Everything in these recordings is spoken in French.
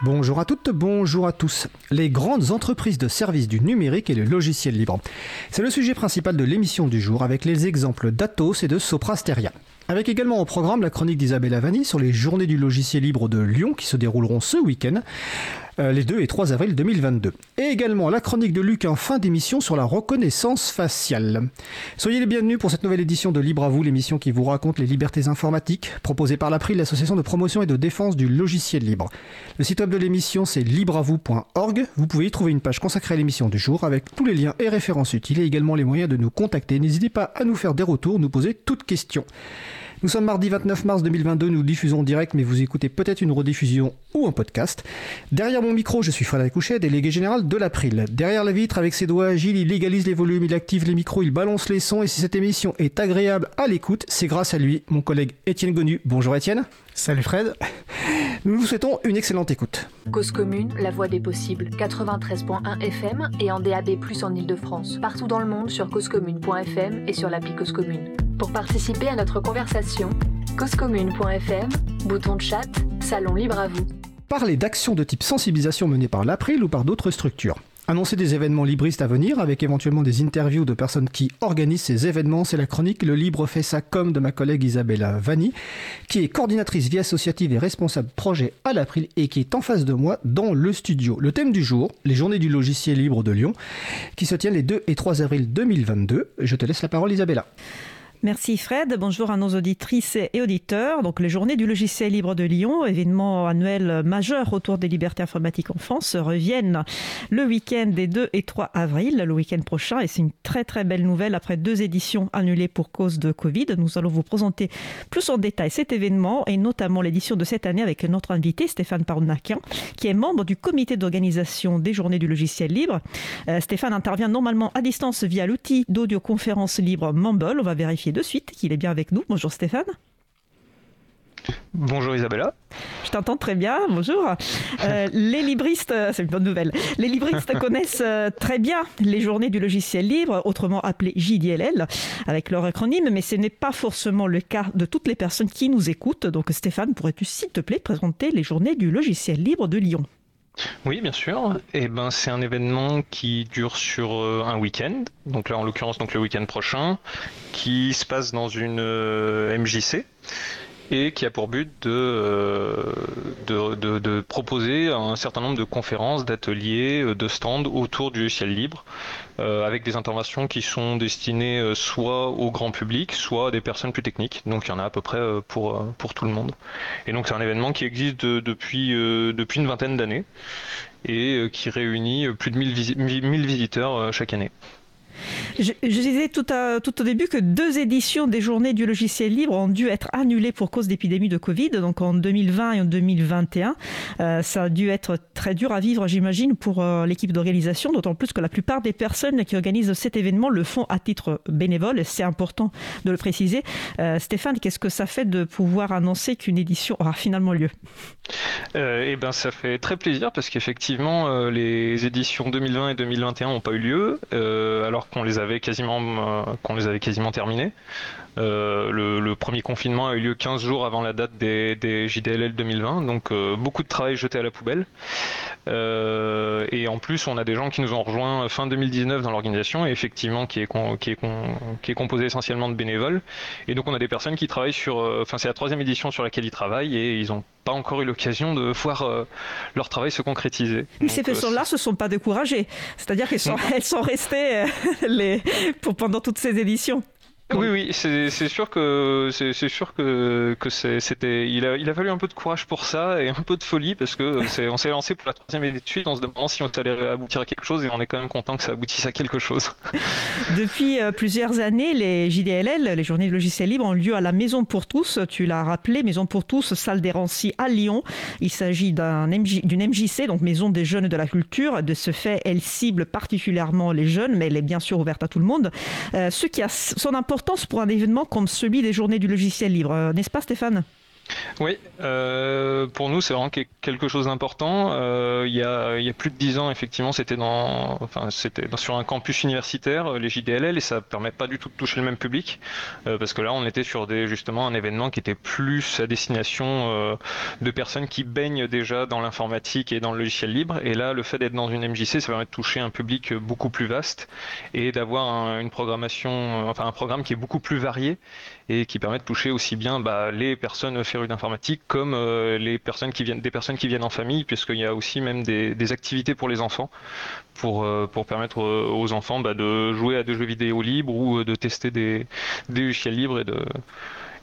Bonjour à toutes, bonjour à tous. Les grandes entreprises de services du numérique et le logiciel libre. C'est le sujet principal de l'émission du jour avec les exemples d'Atos et de Soprasteria. Avec également au programme la chronique d'Isabelle Avani sur les journées du logiciel libre de Lyon qui se dérouleront ce week-end. Euh, les 2 et 3 avril 2022. Et également la chronique de Luc en fin d'émission sur la reconnaissance faciale. Soyez les bienvenus pour cette nouvelle édition de Libre à vous, l'émission qui vous raconte les libertés informatiques, proposée par l'April, l'association de promotion et de défense du logiciel libre. Le site web de l'émission c'est libreavou.org. Vous pouvez y trouver une page consacrée à l'émission du jour avec tous les liens et références utiles et également les moyens de nous contacter. N'hésitez pas à nous faire des retours, nous poser toutes questions. Nous sommes mardi 29 mars 2022, nous diffusons en direct, mais vous écoutez peut-être une rediffusion ou un podcast. Derrière mon micro, je suis Frédéric Couchet, délégué général de l'April. Derrière la vitre, avec ses doigts agiles, il légalise les volumes, il active les micros, il balance les sons, et si cette émission est agréable à l'écoute, c'est grâce à lui, mon collègue Étienne Gonu. Bonjour Étienne. Salut Fred. Nous vous souhaitons une excellente écoute. Cause commune, la voix des possibles, 93.1 FM et en DAB+, en Ile-de-France. Partout dans le monde sur causecommune.fm et sur l'appli Cause Commune. Pour participer à notre conversation, causecommune.fm, bouton de chat, salon libre à vous. Parler d'actions de type sensibilisation menées par l'April ou par d'autres structures. Annoncer des événements libristes à venir avec éventuellement des interviews de personnes qui organisent ces événements, c'est la chronique Le Libre fait ça comme de ma collègue Isabella Vanni, qui est coordinatrice vie associative et responsable projet à l'April et qui est en face de moi dans le studio. Le thème du jour, les journées du logiciel libre de Lyon, qui se tiennent les 2 et 3 avril 2022. Je te laisse la parole Isabella. Merci Fred. Bonjour à nos auditrices et auditeurs. Donc, les Journées du logiciel libre de Lyon, événement annuel majeur autour des libertés informatiques en France, reviennent le week-end des 2 et 3 avril, le week-end prochain. Et c'est une très très belle nouvelle après deux éditions annulées pour cause de Covid. Nous allons vous présenter plus en détail cet événement et notamment l'édition de cette année avec notre invité Stéphane Parnaquin, qui est membre du comité d'organisation des Journées du logiciel libre. Euh, Stéphane intervient normalement à distance via l'outil d'audioconférence libre Mumble. On va vérifier de suite qu'il est bien avec nous. Bonjour Stéphane. Bonjour Isabella. Je t'entends très bien, bonjour. Euh, les libristes, euh, c'est une bonne nouvelle, les libristes connaissent euh, très bien les journées du logiciel libre, autrement appelées JDLL, avec leur acronyme, mais ce n'est pas forcément le cas de toutes les personnes qui nous écoutent. Donc Stéphane, pourrais-tu s'il te plaît présenter les journées du logiciel libre de Lyon? Oui, bien sûr. Et eh ben, c'est un événement qui dure sur un week-end. Donc là, en l'occurrence, donc le week-end prochain, qui se passe dans une MJC et qui a pour but euh, de, de, de, proposer un certain nombre de conférences, d'ateliers, euh, de stands autour du ciel libre, euh, avec des interventions qui sont destinées soit au grand public, soit à des personnes plus techniques. Donc il y en a à peu près pour, pour tout le monde. Et donc c'est un événement qui existe depuis, depuis une vingtaine d'années et qui réunit plus de 1000 visiteurs chaque année. Je, disais tout, tout, au début que deux éditions des Journées du logiciel libre ont dû être annulées pour cause d'épidémie de Covid, donc en 2020 et en 2021. Euh, ça a dû être très dur à vivre, j'imagine, pour euh, l'équipe d'organisation, d'autant plus que la plupart des personnes qui organisent cet événement le font à titre bénévole, c'est important de le préciser. Euh, Stéphane, qu'est-ce que ça fait de pouvoir annoncer qu'une édition aura finalement lieu? Eh ben, ça fait très plaisir parce qu'effectivement, les éditions 2020 et 2021 n'ont pas eu lieu. alors qu'on les avait quasiment euh, qu'on les avait quasiment terminés. Euh, le, premier confinement a eu lieu 15 jours avant la date des, JDLL 2020, donc euh, beaucoup de travail jeté à la poubelle. et en plus, on a des gens qui nous ont rejoints fin 2019 dans l'organisation, et effectivement, qui est, qui, est, qui est composé essentiellement de bénévoles. Et donc, on a des personnes qui travaillent sur. Enfin, c'est la troisième édition sur laquelle ils travaillent, et ils n'ont pas encore eu l'occasion de voir leur travail se concrétiser. ces personnes-là ne se sont pas découragées, c'est-à-dire qu'elles sont, elles sont restées les, pour, pendant toutes ces éditions. Oui, oui, c'est sûr que c'est sûr que, que c'était il a, il a fallu un peu de courage pour ça et un peu de folie parce que on s'est lancé pour la troisième année de suite en se demandant si on allait aboutir à quelque chose et on est quand même content que ça aboutisse à quelque chose. Depuis euh, plusieurs années, les JDLL, les Journées de logiciel libre, ont lieu à la Maison pour tous. Tu l'as rappelé, Maison pour tous, salle des Rancy à Lyon. Il s'agit d'une MJC, donc Maison des jeunes de la culture. De ce fait, elle cible particulièrement les jeunes, mais elle est bien sûr ouverte à tout le monde. Euh, ce qui a son importance pour un événement comme celui des journées du logiciel libre, euh, n'est-ce pas Stéphane? Oui, euh, pour nous, c'est vraiment quelque chose d'important. il, y a, il y a plus de dix ans, effectivement, c'était dans, enfin, c'était sur un campus universitaire, les JDLL, et ça permet pas du tout de toucher le même public, parce que là, on était sur des, justement un événement qui était plus à destination de personnes qui baignent déjà dans l'informatique et dans le logiciel libre. Et là, le fait d'être dans une MJC, ça permet de toucher un public beaucoup plus vaste et d'avoir une programmation, enfin un programme qui est beaucoup plus varié et qui permet de toucher aussi bien bah, les personnes férues d'informatique comme euh, les personnes qui viennent, des personnes qui viennent en famille, puisqu'il y a aussi même des, activités pour les enfants, pour, euh, pour permettre euh, aux enfants bah, de jouer à des jeux vidéo libres ou de tester des, des logiciels libres et de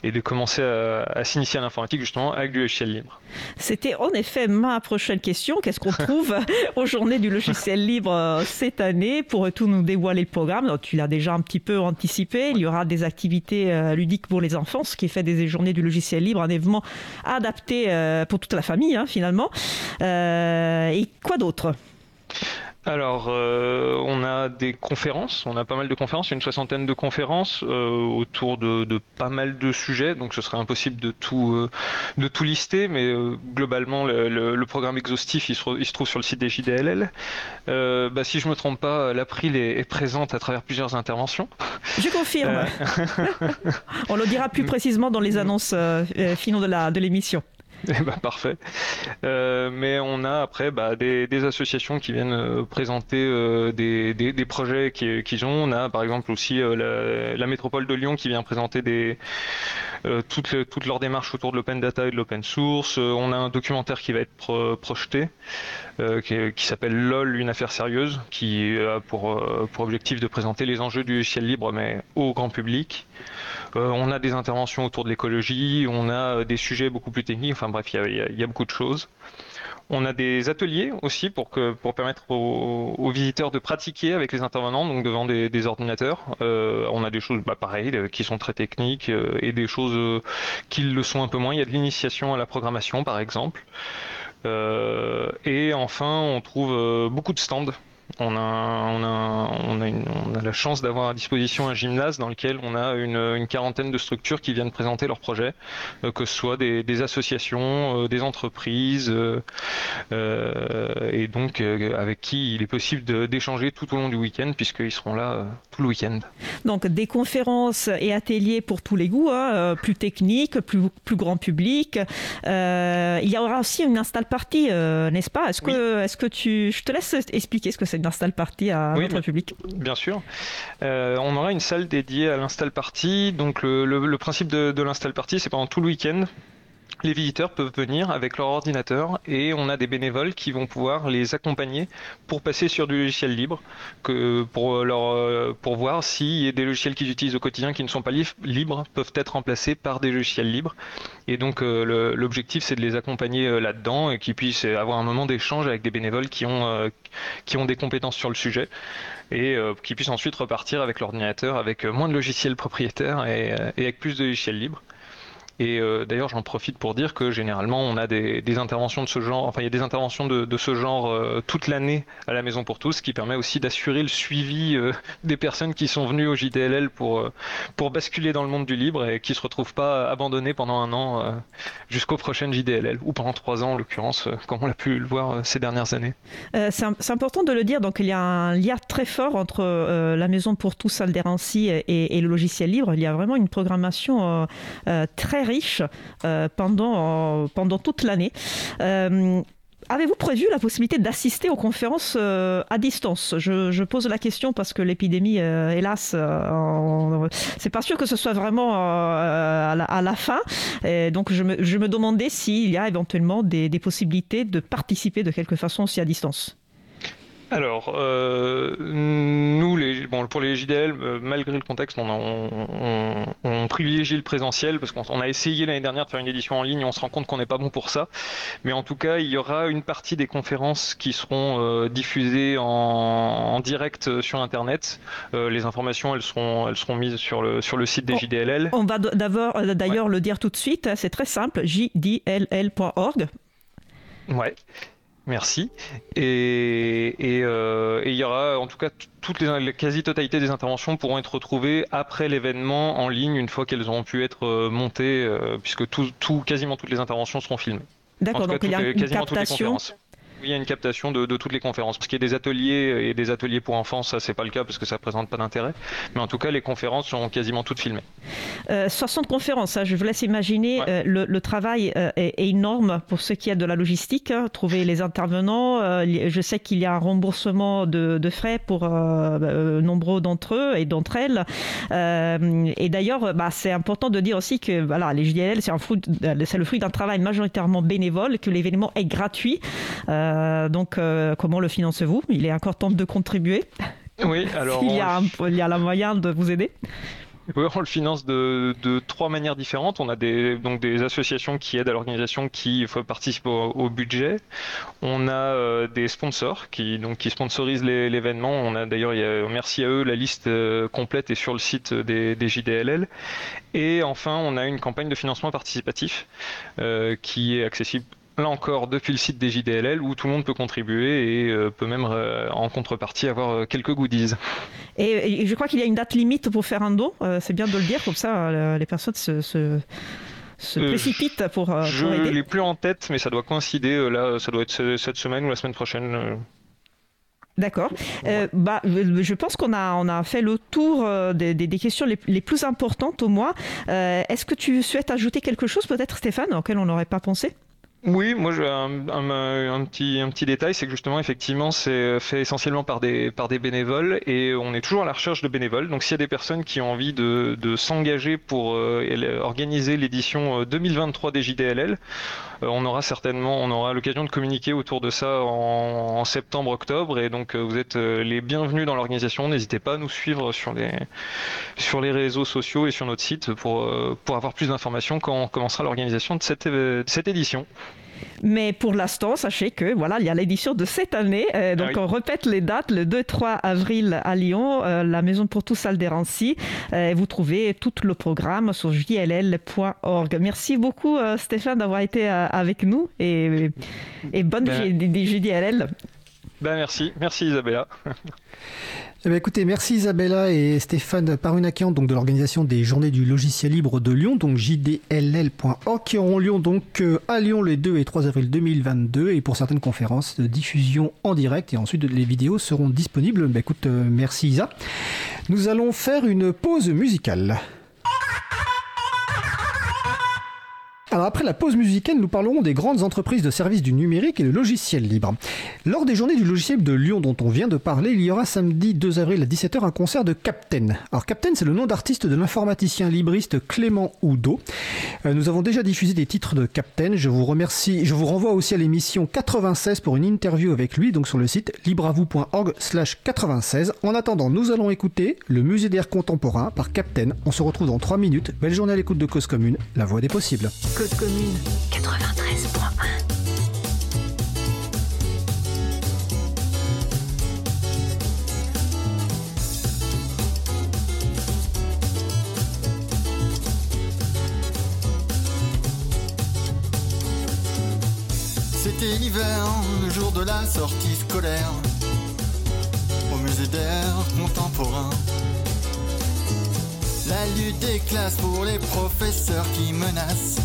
et de commencer à, s'initier à l'informatique justement avec du logiciel libre. C'était en effet ma prochaine question. Qu'est-ce qu'on trouve aux journées du logiciel libre euh, cette année Pour tout nous dévoiler le programme, tu l'as déjà un petit peu anticipé. Il y aura des activités euh, ludiques pour les enfants, ce qui fait des journées du logiciel libre un événement adapté euh, pour toute la famille hein, finalement. et quoi d'autre? Alors, euh, on a des conférences, on a pas mal de conférences, une soixantaine de conférences euh, autour de, pas mal de sujets, donc ce serait impossible de tout, euh, de tout lister, mais globalement, le, programme exhaustif, il se, trouve sur le site des JDLL. Bah, si je me trompe pas, l'April est, est, présente à travers plusieurs interventions. Je confirme. on le dira plus précisément dans les annonces finaux de l'émission. Eh ben, parfait. Euh, mais on a après bah, des, associations qui viennent euh, présenter euh, des, projets qu'ils ont. On a par exemple aussi la, métropole de Lyon qui vient présenter des, toutes leurs démarches autour de l'open data et de l'open source. on a un documentaire qui va être projeté qui, s'appelle LOL, une affaire sérieuse, qui a pour, pour objectif de présenter les enjeux du ciel libre mais au grand public. Euh, on a des interventions autour de l'écologie, on a euh, des sujets beaucoup plus techniques, enfin bref, il y, a, beaucoup de choses. On a des ateliers aussi pour, permettre aux, visiteurs de pratiquer avec les intervenants, donc devant des, ordinateurs. Euh, on a des choses bah, pareilles qui sont très techniques et des choses qui le sont un peu moins. Il y a de l'initiation à la programmation par exemple. Et enfin, on trouve beaucoup de stands on a, on a, on a, on a la chance d'avoir à disposition un gymnase dans lequel on a une, une quarantaine de structures qui viennent présenter leurs projets, euh, que ce soit des, des associations, euh, des entreprises, euh, et donc avec qui il est possible d'échanger tout au long du week-end, puisqu'ils seront là tout le week-end. Donc des conférences et ateliers pour tous les goûts, hein, plus techniques, plus, plus grand public. il y aura aussi une install party, n'est-ce pas? Est-ce que, est-ce que tu, je te laisse expliquer ce que c'est? D'install party à notre public Bien sûr. Euh, on aura une salle dédiée à l'install party. Donc le, principe de, de l'install party, c'est pendant tout le week-end les visiteurs peuvent venir avec leur ordinateur et on a des bénévoles qui vont pouvoir les accompagner pour passer sur du logiciel libre, pour, leur, euh, pour voir si des logiciels qu'ils utilisent au quotidien qui ne sont pas libres peuvent être remplacés par des logiciels libres. Et donc euh, l'objectif c'est de les accompagner euh, là-dedans et qu'ils puissent avoir un moment d'échange avec des bénévoles qui ont, des compétences sur le sujet et qui puissent ensuite repartir avec l'ordinateur avec moins de logiciels propriétaires et avec plus de logiciels libres. Et euh, d'ailleurs, j'en profite pour dire que généralement, on a des, interventions de ce genre, enfin, il y a des interventions de, ce genre euh, toute l'année à la Maison pour tous, ce qui permet aussi d'assurer le suivi euh, des personnes qui sont venues au JDLL pour, pour basculer dans le monde du libre et qui se retrouvent pas abandonnées pendant un an jusqu'au prochain JDLL, ou pendant trois ans en l'occurrence, comme on l'a pu le voir ces dernières années. c'est important de le dire, donc il y a un lien très fort entre la Maison pour tous, Alderancy, et, le logiciel libre. Il y a vraiment une programmation très riche euh, pendant, toute l'année. Euh, avez-vous prévu la possibilité d'assister aux conférences euh, à distance? Je, pose la question parce que l'épidémie, hélas, c'est pas sûr que ce soit vraiment à la, fin. Et donc je me, je me demandais s'il y a éventuellement des, des possibilités de participer de quelque façon aussi à distance. Alors, euh, nous, les, bon, pour les JDL, euh, malgré le contexte, on, privilégie le présentiel parce qu'on a essayé l'année dernière de faire une édition en ligne et on se rend compte qu'on n'est pas bon pour ça. Mais en tout cas, il y aura une partie des conférences qui seront euh, diffusées en, direct sur Internet. les informations, elles seront, elles seront mises sur le, sur le site des JDLL. On va d'ailleurs le dire tout de suite, c'est très simple, jdll.org. Ouais. Merci. Et, euh, et, il y aura, en tout cas, toutes les, la quasi-totalité des interventions pourront être retrouvées après l'événement en ligne une fois qu'elles auront pu être euh, montées, euh, puisque tout, tout, quasiment toutes les interventions seront filmées. D'accord, donc il y a une captation il y a une captation de, toutes les conférences. Parce qu'il y a des ateliers et des ateliers pour enfants, ça c'est pas le cas parce que ça présente pas d'intérêt. Mais en tout cas, les conférences sont quasiment toutes filmées. 60 euh, conférences, hein, je vous laisse imaginer. Euh, le, travail euh, est, énorme pour ce qui est de la logistique. Hein, trouver les intervenants. je sais qu'il y a un remboursement de, frais pour nombreux d'entre eux et d'entre elles. et d'ailleurs, bah, c'est important de dire aussi que voilà, les JDL, c'est le fruit d'un travail majoritairement bénévole, que l'événement est gratuit. Euh, donc, euh, comment le financez-vous? Il est encore temps de contribuer. Oui, alors. il, y a il y a la moyen de vous aider oui, on le finance de, trois manières différentes. On a des, donc des associations qui aident à l'organisation qui participent au, au, budget. On a euh, des sponsors qui, donc, qui sponsorisent l'événement. On a d'ailleurs, merci à eux, la liste complète est sur le site des, des JDLL. Et enfin, on a une campagne de financement participatif qui est accessible là encore depuis le site des JDLL où tout le monde peut contribuer et euh, peut même euh, en contrepartie avoir euh, quelques goodies. Et, je crois qu'il y a une date limite pour faire un don, c'est bien de le dire, comme ça les personnes se, se, précipitent pour, je aider. Je l'ai plus en tête, mais ça doit coïncider, là ça doit être cette semaine ou la semaine prochaine. D'accord. bah, je pense qu'on a, on a fait le tour des, des, questions les, les, plus importantes au moins. Est-ce que tu souhaites ajouter quelque chose peut-être Stéphane, auquel on n'aurait pas pensé? Oui, moi j'ai un, petit, détail, c'est que justement effectivement c'est fait essentiellement par des, par des bénévoles et on est toujours à la recherche de bénévoles. Donc s'il y a des personnes qui ont envie de, s'engager pour euh, organiser l'édition 2023 euh, des JDLL, euh, on aura certainement, on aura l'occasion de communiquer autour de ça en, septembre-octobre et donc vous êtes les bienvenus dans l'organisation. N'hésitez pas à nous suivre sur les, réseaux sociaux et sur notre site pour, pour avoir plus d'informations quand on commencera l'organisation de cette, de cette édition. Mais pour l'instant, sachez que voilà, il y a l'édition de cette année. Euh, donc ah on répète les dates le 2-3 avril à Lyon, euh, la Maison pour tous salle des Euh, vous trouvez tout le programme sur jll.org. Merci beaucoup Stéphane d'avoir été avec nous et, et bonne ben, JDLL. Ben merci, merci Isabella. Eh bien, écoutez, merci Isabella et Stéphane Parunakian donc de l'organisation des Journées du logiciel libre de Lyon, donc jdll.org, qui auront lieu donc euh, à Lyon les 2 et 3 avril 2022 et pour certaines conférences de diffusion en direct et ensuite les vidéos seront disponibles. Ben, écoute, euh, merci Isa. Nous allons faire une pause musicale. Alors après la pause musicale, nous parlerons des grandes entreprises de services du numérique et le logiciel libre. Lors des journées du logiciel de Lyon dont on vient de parler, il y aura samedi 2 avril à 17h un concert de Captain. Alors Captain, c'est le nom d'artiste de l'informaticien libriste Clément Oudot. Euh, nous avons déjà diffusé des titres de Captain. Je vous remercie. Je vous renvoie aussi à l'émission 96 pour une interview avec lui, donc sur le site libravou.org slash 96. En attendant, nous allons écouter le musée d'art contemporain par Captain. On se retrouve dans 3 minutes. Belle journée à l'écoute de Cause Commune, la voix des possibles. Cause Commune 93.1 C'était l'hiver, le jour de la sortie scolaire, au musée d'art contemporain. La lutte des classes pour les professeurs qui menacent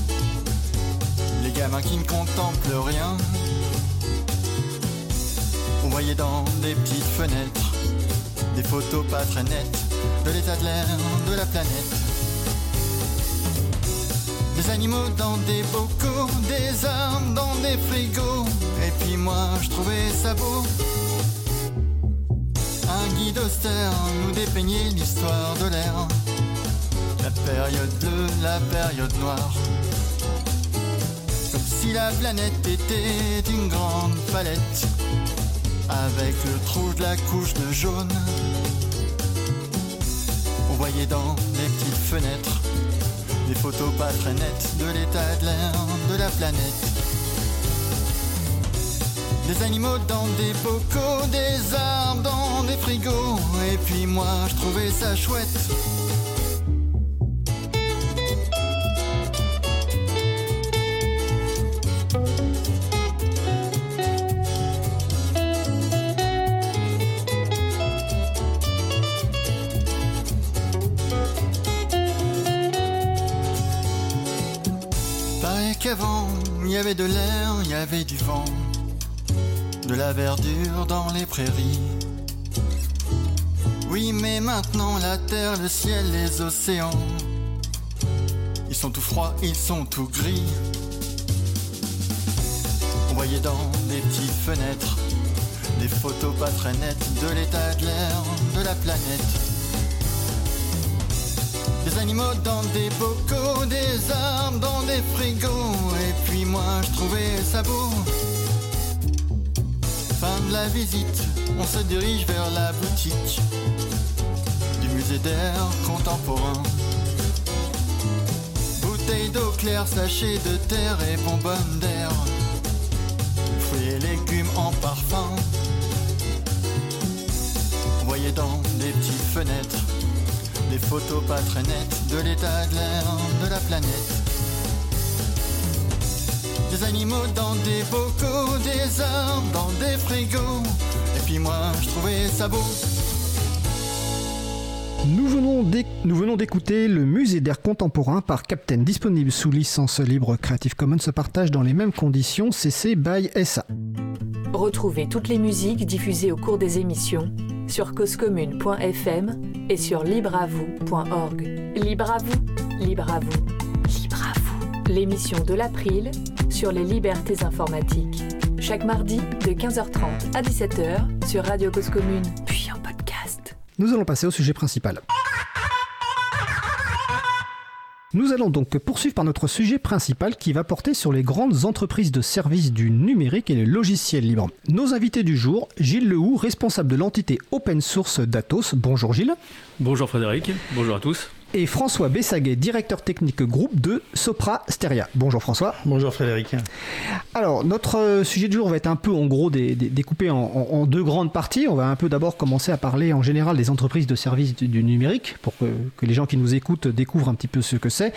les gamins qui ne contemplent rien. On voyait dans des petites fenêtres des photos pas très nettes de l'état de l'air de la planète. Des animaux dans des bocaux, des armes dans des frigos. Et puis moi, je trouvais ça beau. Un guide austère nous dépeignait l'histoire de l'air. Période bleue, la période noire. Comme si la planète était une grande palette. Avec le trou de la couche de jaune. On voyait dans les petites fenêtres des photos pas très nettes de l'état de l'air de la planète. Des animaux dans des bocaux, des arbres dans des frigos. Et puis moi je trouvais ça chouette avait de l'air, il y avait du vent, de la verdure dans les prairies. Oui, mais maintenant la terre, le ciel, les océans, ils sont tout froids, ils sont tout gris. On voyait dans des petites fenêtres des photos pas très nettes de l'état de l'air de la planète. Des animaux dans des bocaux, des arbres dans des frigos, et puis moi je trouvais ça beau. Fin de la visite, on se dirige vers la boutique du musée d'air contemporain. Bouteilles d'eau claire, sachets de terre et bonbonnes d'air. Fruits et légumes en parfum. Voyait dans des petites fenêtres des photos pas très nettes de l'état de l'air de la planète. Des animaux dans des bocaux, des arbres dans des frigos. Et puis moi, je trouvais ça beau. Nous venons d'écouter le musée d'art contemporain par Captain, disponible sous licence libre Creative Commons, se partage dans les mêmes conditions CC by SA. Retrouvez toutes les musiques diffusées au cours des émissions sur causecommune.fm et sur libreavoue.org. Libre à vous, libre à vous, libre à vous. L'émission de l'April sur les libertés informatiques. Chaque mardi de 15h30 à 17h sur Radio Cause Commune, puis en podcast. Nous allons passer au sujet principal. Nous allons donc poursuivre par notre sujet principal qui va porter sur les grandes entreprises de services du numérique et les logiciels libres. Nos invités du jour, Gilles Lehoux, responsable de l'entité open source d'Atos. Bonjour Gilles. Bonjour Frédéric, bonjour à tous. Et François Bessaguet, directeur technique groupe de Sopra Steria. Bonjour François. Bonjour Frédéric. Alors, notre euh, sujet du jour va être un peu, en gros, dé- dé- découpé en, deux grandes parties. On va un peu d'abord commencer à parler en général des entreprises de services du, du numérique, pour que, que les gens qui nous écoutent découvrent un petit peu ce que c'est,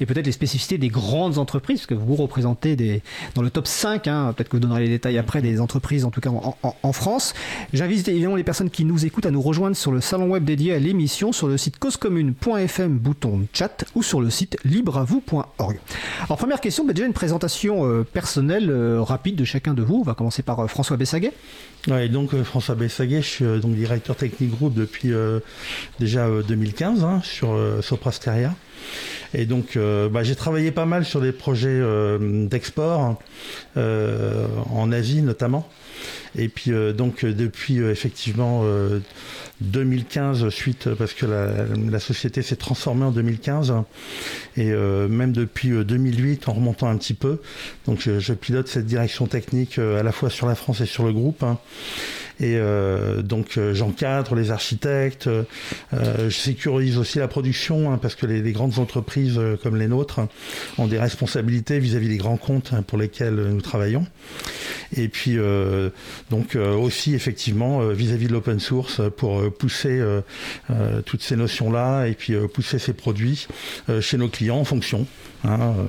et peut-être les spécificités des grandes entreprises, parce que vous représentez des, dans le top 5, hein, peut-être que vous donnerez les détails après, des entreprises, en tout cas en, en- en France. J'invite évidemment les personnes qui nous écoutent à nous rejoindre sur le salon web dédié à l'émission, sur le site bouton chat, ou sur le site libreavou.org. Alors, première question, bah, déjà une présentation euh, personnelle euh, rapide de chacun de vous. On va commencer par euh, François Bessaguet. Ouais, donc François Bessaguet, je suis donc directeur technique groupe depuis déjà euh, 2015 hein, sur Soprasteria. Et donc bah, j'ai travaillé pas mal sur des projets d'export hein, en Asie notamment. Et puis donc depuis effectivement 2015 suite euh, parce que la, société s'est transformée en 2015 hein, et euh, même depuis euh, 2008 en remontant un petit peu. Donc je, je pilote cette direction technique euh, à la fois sur la France et sur le groupe. hein. Et euh, donc euh, j'encadre les architectes, euh, je sécurise aussi la production hein, parce que les, grandes entreprises euh, comme les nôtres hein, ont des responsabilités vis-à-vis des grands comptes hein, pour lesquels euh, nous travaillons. Et puis euh, donc euh, aussi effectivement euh, vis-à-vis de l'open source euh, pour euh, pousser euh, euh, toutes ces notions-là et puis euh, pousser ces produits euh, chez nos clients en fonction. Hein, euh,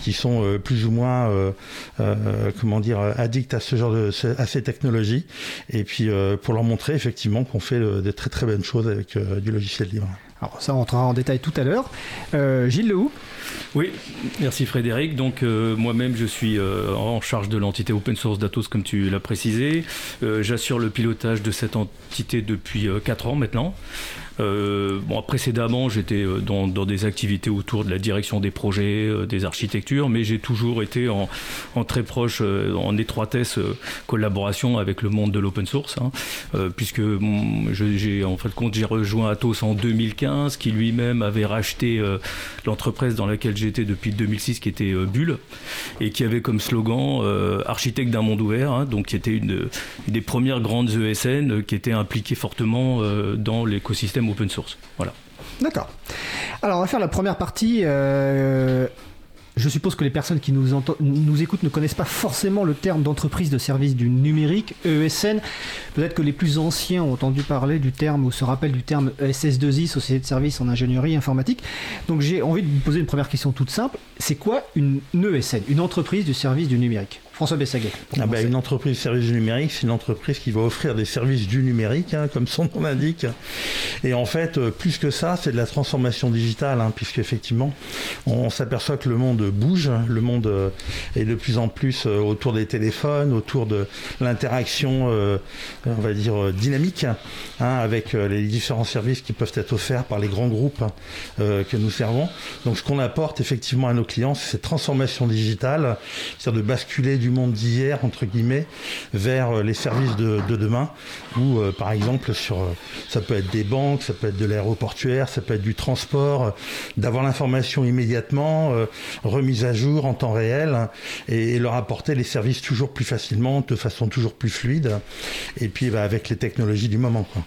qui sont euh, plus ou moins euh, euh, comment dire addicts à ce genre de à ces technologies et puis euh, pour leur montrer effectivement qu'on fait euh, des très très bonnes choses avec euh, du logiciel libre. Alors, ça, on entrera en détail tout à l'heure. Euh, Gilles Lehoux. Oui, merci Frédéric. Donc euh, moi-même je suis euh, en charge de l'entité open source d'Atos comme tu l'as précisé. Euh, J'assure le pilotage de cette entité depuis 4 ans maintenant. Euh, bon, précédemment, j'étais euh, dans, des activités autour de la direction des projets, euh, des architectures, mais j'ai toujours été en, très proche, en étroitesse collaboration avec le monde de l'open source, hein, puisque je- j'ai en fait compte j'ai rejoint Atos en 2015, qui lui-même avait racheté l'entreprise dans laquelle j'étais depuis 2006, qui était Bulle, et qui avait comme slogan architecte d'un monde ouvert, hein, donc qui était une, des premières grandes ESN qui était impliquée fortement dans l'écosystème open source. D'accord. Alors, on va faire la première partie. euh, Je suppose que les personnes qui nous, nous écoutent ne connaissent pas forcément le terme d'entreprise de service du numérique, ESN. Peut-être que les plus anciens ont entendu parler du terme ou se rappellent du terme E SS2I, Société de services en ingénierie informatique. Donc j'ai envie de vous poser une première question toute simple. C'est quoi une ESN, une entreprise du service du numérique? François Bessaguet. Ah bah, une entreprise de services du numérique, c'est une entreprise qui va offrir des services du numérique, hein, comme son nom l'indique. Et en fait, euh, plus que ça, c'est de la transformation digitale, hein, puisqu'effectivement, on, on s'aperçoit que le monde bouge, le monde euh, est de plus en plus euh, autour des téléphones, autour de l'interaction, on va dire, dynamique, hein, avec les différents services qui peuvent être offerts par les grands groupes que nous servons. Donc ce qu'on apporte effectivement à nos clients, c'est cette transformation digitale, c'est-à-dire de basculer du monde d'hier, entre guillemets, vers euh, les services de, de demain, où euh, par exemple, sur, euh, ça peut être des banques, ça peut être de l'aéroportuaire, ça peut être du transport, euh, d'avoir l'information immédiatement, euh, remise à jour en temps réel, hein, et, et leur apporter les services toujours plus facilement, de façon toujours plus fluide, et puis bah, avec les technologies du moment. Quoi.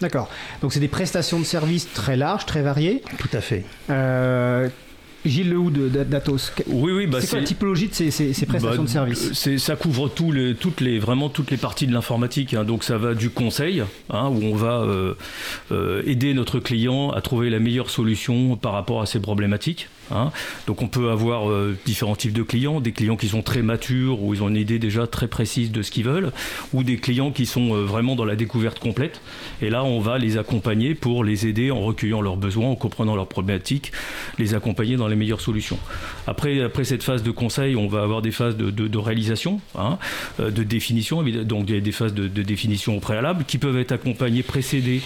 D'accord. Donc c'est des prestations de services très larges, très variées. Tout à fait. Euh, Gilles Lehoux d'Atos. Oui, oui, bah c'est quoi la c'est- typologie de ces, ces- ces prestations Bah, de services c'est- Ça couvre les, toutes les, vraiment toutes les parties de l'informatique. hein. Donc ça va du conseil, hein, où on va euh, euh, aider notre client à trouver la meilleure solution par rapport à ses problématiques. Hein. Donc on peut avoir euh, différents types de clients, des clients qui sont très matures, où ils ont une idée déjà très précise de ce qu'ils veulent, ou des clients qui sont euh, vraiment dans la découverte complète. Et là, on va les accompagner pour les aider en recueillant leurs besoins, en comprenant leurs problématiques, les accompagner dans les meilleures solutions. Après, après cette phase de conseil, on va avoir des phases de, réalisation, hein, euh, de définition, donc des, des phases de, définition au préalable qui peuvent être accompagnées, précédées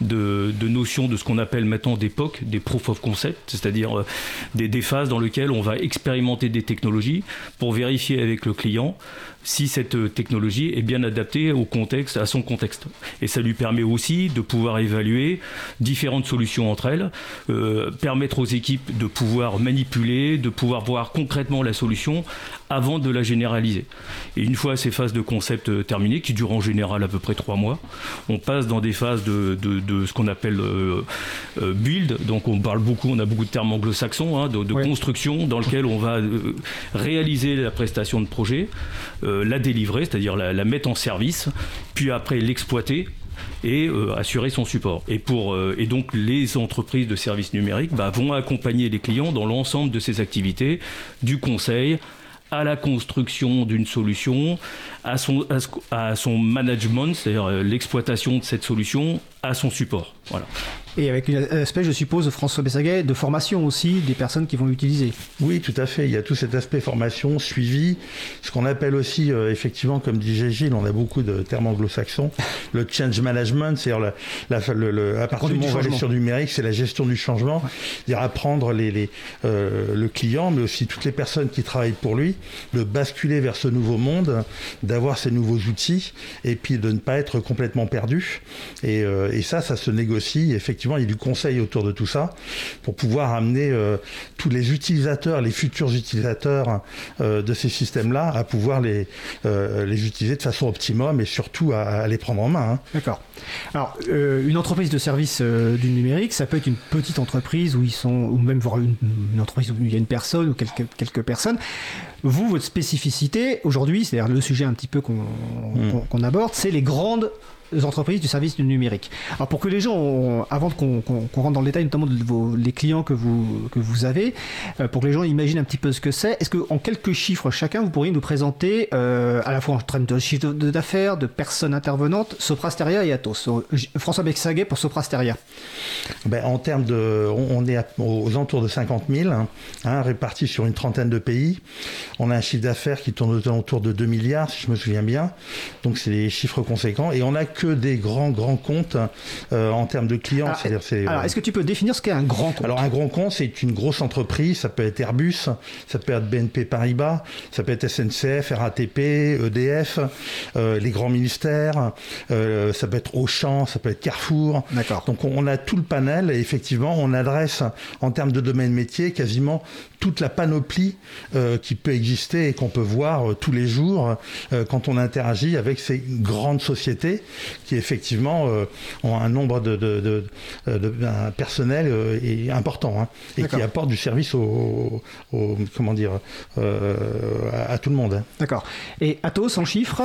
de, notions de ce qu'on appelle maintenant des POC, des Proof of Concept, c'est-à-dire des, des phases dans lesquelles on va expérimenter des technologies pour vérifier avec le client si cette euh, technologie est bien adaptée au contexte, à son contexte. Et ça lui permet aussi de pouvoir évaluer différentes solutions entre elles, euh, permettre aux équipes de pouvoir manipuler, de pouvoir voir concrètement la solution avant de la généraliser. Et une fois ces phases de concept euh, terminées, qui durent en général à peu près trois mois, on passe dans des phases de, de- de ce qu'on appelle euh, euh, build. Donc on parle beaucoup, on a beaucoup de termes anglo-saxons, hein, de, de Ouais. construction, dans lequel on va réaliser la prestation de projet, euh, la délivrer, c'est-à-dire la, la mettre en service, puis après l'exploiter et euh, assurer son support. Et, pour, euh, et donc les entreprises de services numériques bah, vont accompagner les clients dans l'ensemble de ces activités, du conseil à la construction d'une solution, à son, à ce- à son management, c'est-à-dire euh, l'exploitation de cette solution, à son support. Voilà. Et avec un aspect, je suppose, François Bessaguet, de formation aussi des personnes qui vont l'utiliser. Oui, tout à fait. Il y a tout cet aspect formation, suivi, ce qu'on appelle aussi, euh, effectivement, comme disait Gilles, on a beaucoup de termes anglo-saxons, le change management, c'est-à-dire la, la- le, le- à partir du moment où on va aller sur du numérique, c'est la gestion du changement, c'est-à-dire apprendre les, les, euh, le client, mais aussi toutes les personnes qui travaillent pour lui, de basculer vers ce nouveau monde, d'avoir ces nouveaux outils, et puis de ne pas être complètement perdu. Et, euh, et ça, ça se négocie. Effectivement, il y a du conseil autour de tout ça pour pouvoir amener euh, tous les utilisateurs, les futurs utilisateurs euh, de ces systèmes-là à pouvoir les, les utiliser de façon optimum et surtout à, les prendre en main. hein. D'accord. Alors, une entreprise de service du numérique, ça peut être une petite entreprise où ils sont, ou même voir une, une entreprise où il y a une personne ou quelques, quelques personnes. Vous, votre spécificité aujourd'hui, c'est-à-dire le sujet un petit peu qu'on qu'on- qu'on aborde, c'est les grandes entreprises du service du numérique. Alors pour que les gens, avant qu'on rentre dans le détail, notamment de les clients que vous, que vous avez, euh, pour que les gens imaginent un petit peu ce que c'est, est-ce qu'en quelques chiffres chacun, vous pourriez nous présenter euh, à la fois en termes de chiffre d'affaires, de personnes intervenantes, Soprasteria et Atos? Euh, François Bexaguet pour Soprasteria. Ben, en termes de, on, est aux alentours de 50 000, hein, hein, répartis sur une trentaine de pays. On a un chiffre d'affaires qui tourne aux alentours de 2 milliards, si je me souviens bien. Donc c'est des chiffres conséquents. Et on n'a que des grands, grands comptes euh, en termes de clients. Alors, c'est, Alors, euh, est-ce que tu peux définir ce qu'est un grand compte? Alors un grand compte, c'est une grosse entreprise, ça peut être Airbus, ça peut être BNP Paribas, ça peut être SNCF, RATP, EDF, euh, les grands ministères, euh, ça peut être Auchan, ça peut être Carrefour. D'accord. Donc on, on a tout le panel et effectivement on adresse en termes de domaine métier quasiment toute la panoplie euh, qui peut exister et qu'on peut voir euh, tous les jours euh, quand on interagit avec ces grandes sociétés qui effectivement euh, ont un nombre de, de, de, de- de- un personnel euh, et important hein, et qui apportent du service au, au- comment dire euh, à, à tout le monde. hein. D'accord. Et Atos en chiffres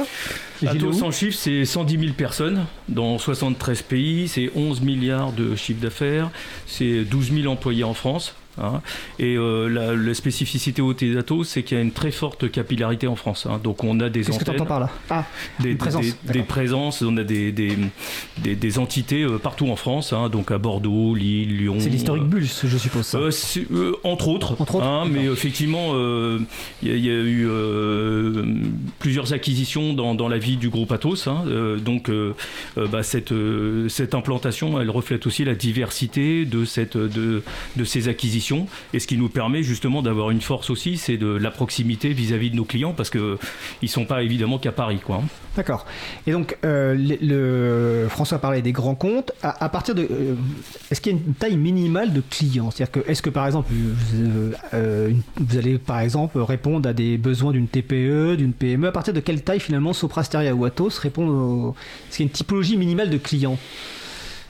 Atos en chiffres, c'est 110 000 personnes dans 73 pays, c'est 11 milliards de chiffre d'affaires, c'est 12 000 employés en France. Hein. Et la, spécificité au d'Atos, c'est qu'il y a une très forte capillarité en France. Hein. Donc on a des Qu'est-ce que tu par là ah, des, des, présences, on a des, des, entités partout en France, hein. donc à Bordeaux, Lille, Lyon. C'est l'historique Bulls, je suppose. entre autres. Entre autres mais effectivement, il y, a eu plusieurs acquisitions dans, dans, la vie du groupe Atos. donc bah, cette, cette implantation, elle reflète aussi la diversité de, cette, de, de ces acquisitions et ce qui nous permet justement d'avoir une force aussi, c'est de la proximité vis-à-vis de nos clients parce qu'ils ne sont pas évidemment qu'à Paris. Quoi. D'accord. Et donc, euh, François parlait des grands comptes. À, partir de. Euh, est-ce qu'il y a une taille minimale de clients? C'est-à-dire que, est-ce que par exemple, vous, euh, allez par exemple répondre à des besoins d'une TPE, d'une PME À partir de quelle taille finalement Soprasteria ou Atos répondent Est-ce qu'il y a une typologie minimale de clients?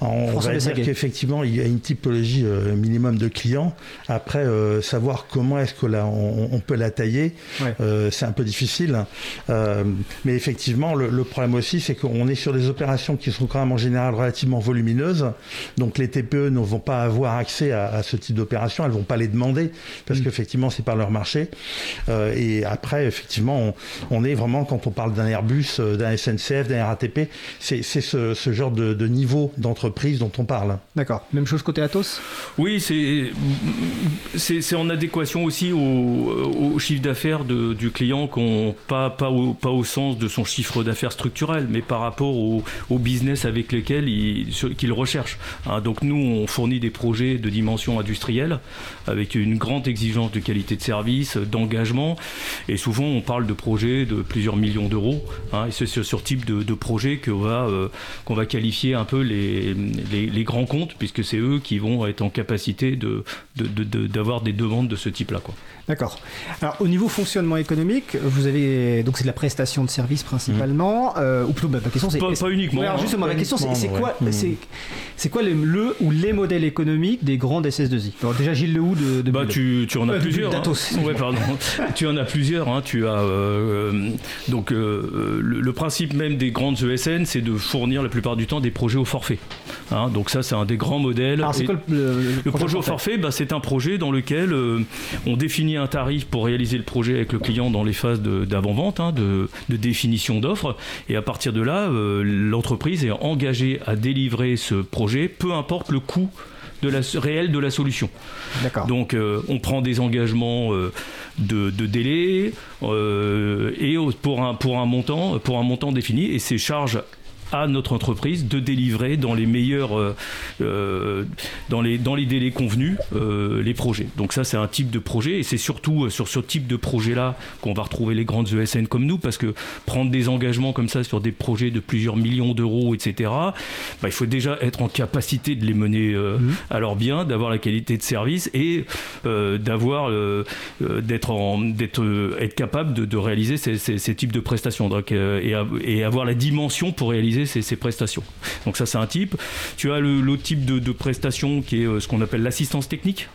On va dire qu'effectivement, il y a une typologie euh, minimum de clients. Après, euh, savoir comment est-ce que là, on, peut la tailler, euh, c'est un peu difficile. mais effectivement, le, problème aussi, c'est qu'on est sur des opérations qui sont quand même en général relativement volumineuses. Donc les TPE ne vont pas avoir accès à, ce type d'opération, elles vont pas les demander parce mm. qu'effectivement, c'est par leur marché. et après, effectivement, on, est vraiment, quand on parle d'un Airbus, d'un SNCF, d'un RATP, c'est ce, ce, genre de, de niveau d'entreprise dont on parle. D'accord. Même chose côté Atos? Oui, c'est en adéquation aussi au, chiffre d'affaires du client, pas, pas, au, pas au sens de son chiffre d'affaires structurel, mais par rapport au, business avec lequel il, recherche. Hein, donc nous, on fournit des projets de dimension industrielle avec une grande exigence de qualité de service, d'engagement, et souvent on parle de projets de plusieurs millions d'euros. Hein, et c'est sur ce type de, de projet qu'on va, euh, qu'on va qualifier un peu les, les, grands comptes, puisque c'est eux qui vont être en capacité d'avoir de, de, des demandes de ce type-là. D'accord. Alors au niveau fonctionnement économique, vous avez donc c'est de la prestation de services principalement, mmh. euh, ou plutôt bah, question c'est pas, uniquement. alors, justement la question c'est quoi c'est quoi le, le, ou les modèles économiques des grandes SS2I Alors déjà Gilles Lehoux de, de bah, tu, tu, en as euh, plusieurs. Hein. Ouais, pardon. tu en as plusieurs. Hein. Tu as euh, donc le, principe même des grandes ESN, c'est de fournir la plupart du temps des projets au forfait. Hein, donc ça, c'est un des grands modèles. Alors, quoi le, projet au forfait, bah, c'est un projet dans lequel euh, on définit un tarif pour réaliser le projet avec le client dans les phases d'avant-vente, hein, de, définition d'offres. Et à partir de là, euh, l'entreprise est engagée à délivrer ce projet, peu importe le coût de la, réel de la solution. Donc euh, on prend des engagements de, de, délai et pour un, pour un montant pour un montant défini et ces charges à notre entreprise de délivrer dans les meilleurs, euh, euh, dans, les, dans les délais convenus, euh, les projets. Donc ça, c'est un type de projet et c'est surtout sur ce type de projet-là qu'on va retrouver les grandes ESN comme nous parce que prendre des engagements comme ça sur des projets de plusieurs millions d'euros, etc., bah, il faut déjà être en capacité de les mener mmh. à leur bien, d'avoir la qualité de service et d'avoir d'être d'être être capable de, réaliser ces, ces, types de prestations donc, et, et avoir la dimension pour réaliser ces, prestations. Donc ça c'est un type. Tu as l'autre type de, de prestation qui est euh, ce qu'on appelle l'assistance technique.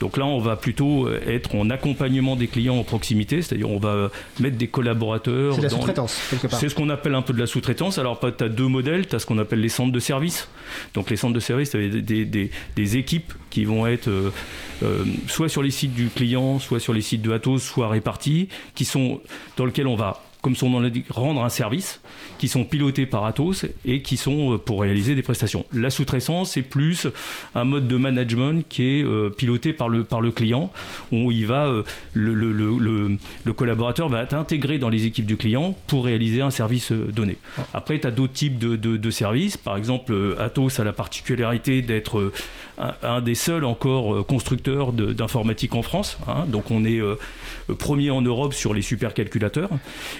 Donc là, on va plutôt euh, être en accompagnement des clients en proximité, c'est-à-dire on va mettre des collaborateurs. C'est la sous-traitance, quelque part. C'est ce qu'on appelle un peu de la sous-traitance. Alors, tu as deux modèles. Tu as ce qu'on appelle les centres de service. Donc, les centres de service, tu des, des, des, équipes qui vont être euh, soit sur les sites du client, soit sur les sites de Atos, soit réparties, qui sont dans lesquels on va comme son nom l'indique, rendre un service, qui sont pilotés par Atos et qui sont euh, pour réaliser des prestations. La sous-traitance, c'est plus un mode de management qui est euh, piloté par le, par le client, où il va, euh, le, le, le, le, collaborateur va être intégré dans les équipes du client pour réaliser un service donné. Après, tu as d'autres types de, de, de, services. Par exemple, Atos a la particularité d'être un, des seuls encore constructeurs d'informatique en France. Hein. donc on est premier en Europe sur les supercalculateurs.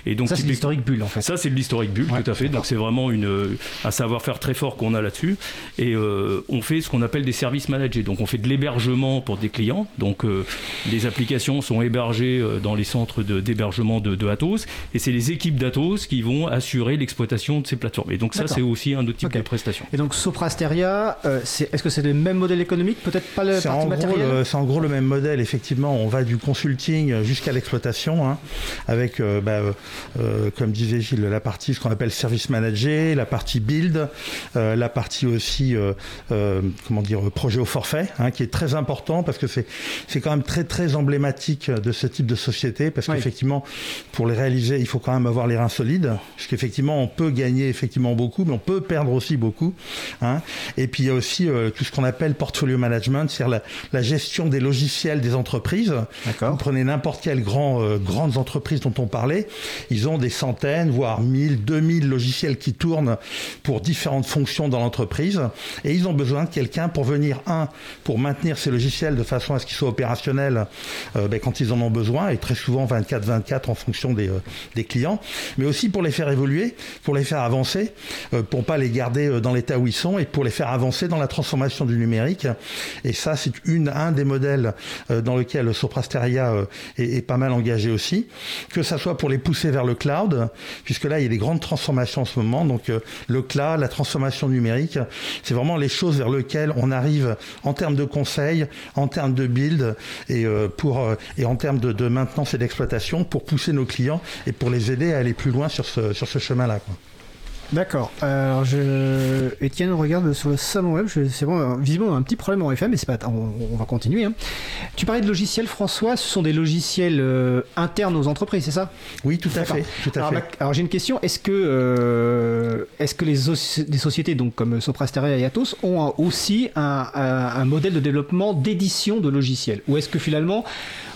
Et donc, ça, c'est l'historique bulle, en fait. Ça, c'est l'historique bulle, tout à fait. Donc, c'est vraiment une, un savoir-faire très fort qu'on a là-dessus. Et euh, on fait ce qu'on appelle des services managés. Donc, on fait de l'hébergement pour des clients. Donc, euh, les applications sont hébergées euh, dans les centres d'hébergement de, de, Atos. Et c'est les équipes d'Atos qui vont assurer l'exploitation de ces plateformes. Et donc, ça, c'est aussi un autre type de prestation. Et donc, Soprasteria, est-ce que c'est le même modèle économique, peut-être pas le partie en, gros, matérielle le- c'est en gros le même modèle. Effectivement, on va du consulting jusqu'à l'exploitation, hein, avec, euh, bah, euh, comme disait Gilles, la partie ce qu'on appelle service manager, la partie build, euh, la partie aussi, comment dire, projet au forfait, hein, qui est très important parce que c'est c'est quand même très très emblématique de ce type de société, parce Oui. qu'effectivement, pour les réaliser, il faut quand même avoir les reins solides, parce qu'effectivement, on peut gagner effectivement beaucoup, mais on peut perdre aussi beaucoup. hein. Et puis il y a aussi tout ce qu'on appelle portfolio management, c'est-à-dire la, la gestion des logiciels des entreprises. Vous prenez n'importe quelle grand, euh, grande entreprise dont on parlait, ils ont des centaines, voire 1000, 2000 logiciels qui tournent pour différentes fonctions dans l'entreprise, et ils ont besoin de quelqu'un pour venir, un, pour maintenir ces logiciels de façon à ce qu'ils soient opérationnels euh, ben, quand ils en ont besoin, et très souvent 24-24 en fonction des, euh, des clients, mais aussi pour les faire évoluer, pour les faire avancer, pour pas les garder dans l'état où ils sont, et pour les faire avancer dans la transformation du numérique. Et ça, c'est une, un des modèles euh, dans lequel Soprasteria euh, est, est pas mal engagé aussi, que ça soit pour les pousser vers le cloud, puisque là, il y a des grandes transformations en ce moment. Donc, euh, le cloud, la transformation numérique, c'est vraiment les choses vers lesquelles on arrive en termes de conseils, en termes de build et, en termes de, maintenance et d'exploitation pour pousser nos clients et pour les aider à aller plus loin sur ce chemin-là. D'accord. Alors, je... Étienne regarde sur le salon web. je- C'est bon, euh, visiblement un petit problème en FM, mais c'est pas. On, on va continuer. hein. Tu parlais de logiciels, François. Ce sont des logiciels euh, internes aux entreprises, c'est ça? Oui, tout à fait. Tout à Alors, fait. alors, j'ai une question. Est-ce que, euh, est-ce que les, des sociétés donc comme Soprasteria et Atos ont un- aussi un, un- un modèle de développement d'édition de logiciels? Ou est-ce que finalement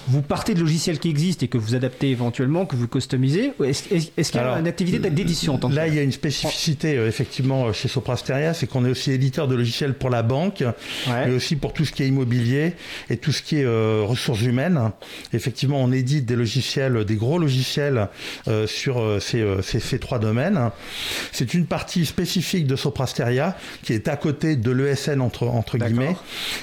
vous partez de logiciels qui existent et que vous adaptez éventuellement, que vous customisez Est-ce qu'il y a Alors, une activité d'édition en tant que Là, il y a une spécificité euh, effectivement euh, chez Soprasteria, c'est qu'on est aussi éditeur de logiciels pour la banque, Ouais. mais aussi pour tout ce qui est immobilier et tout ce qui est euh, ressources humaines. Effectivement, on édite des logiciels, des gros logiciels euh, sur euh, ces, euh, ces- ces trois domaines. C'est une partie spécifique de Soprasteria qui est à côté de l'ESN entre, guillemets.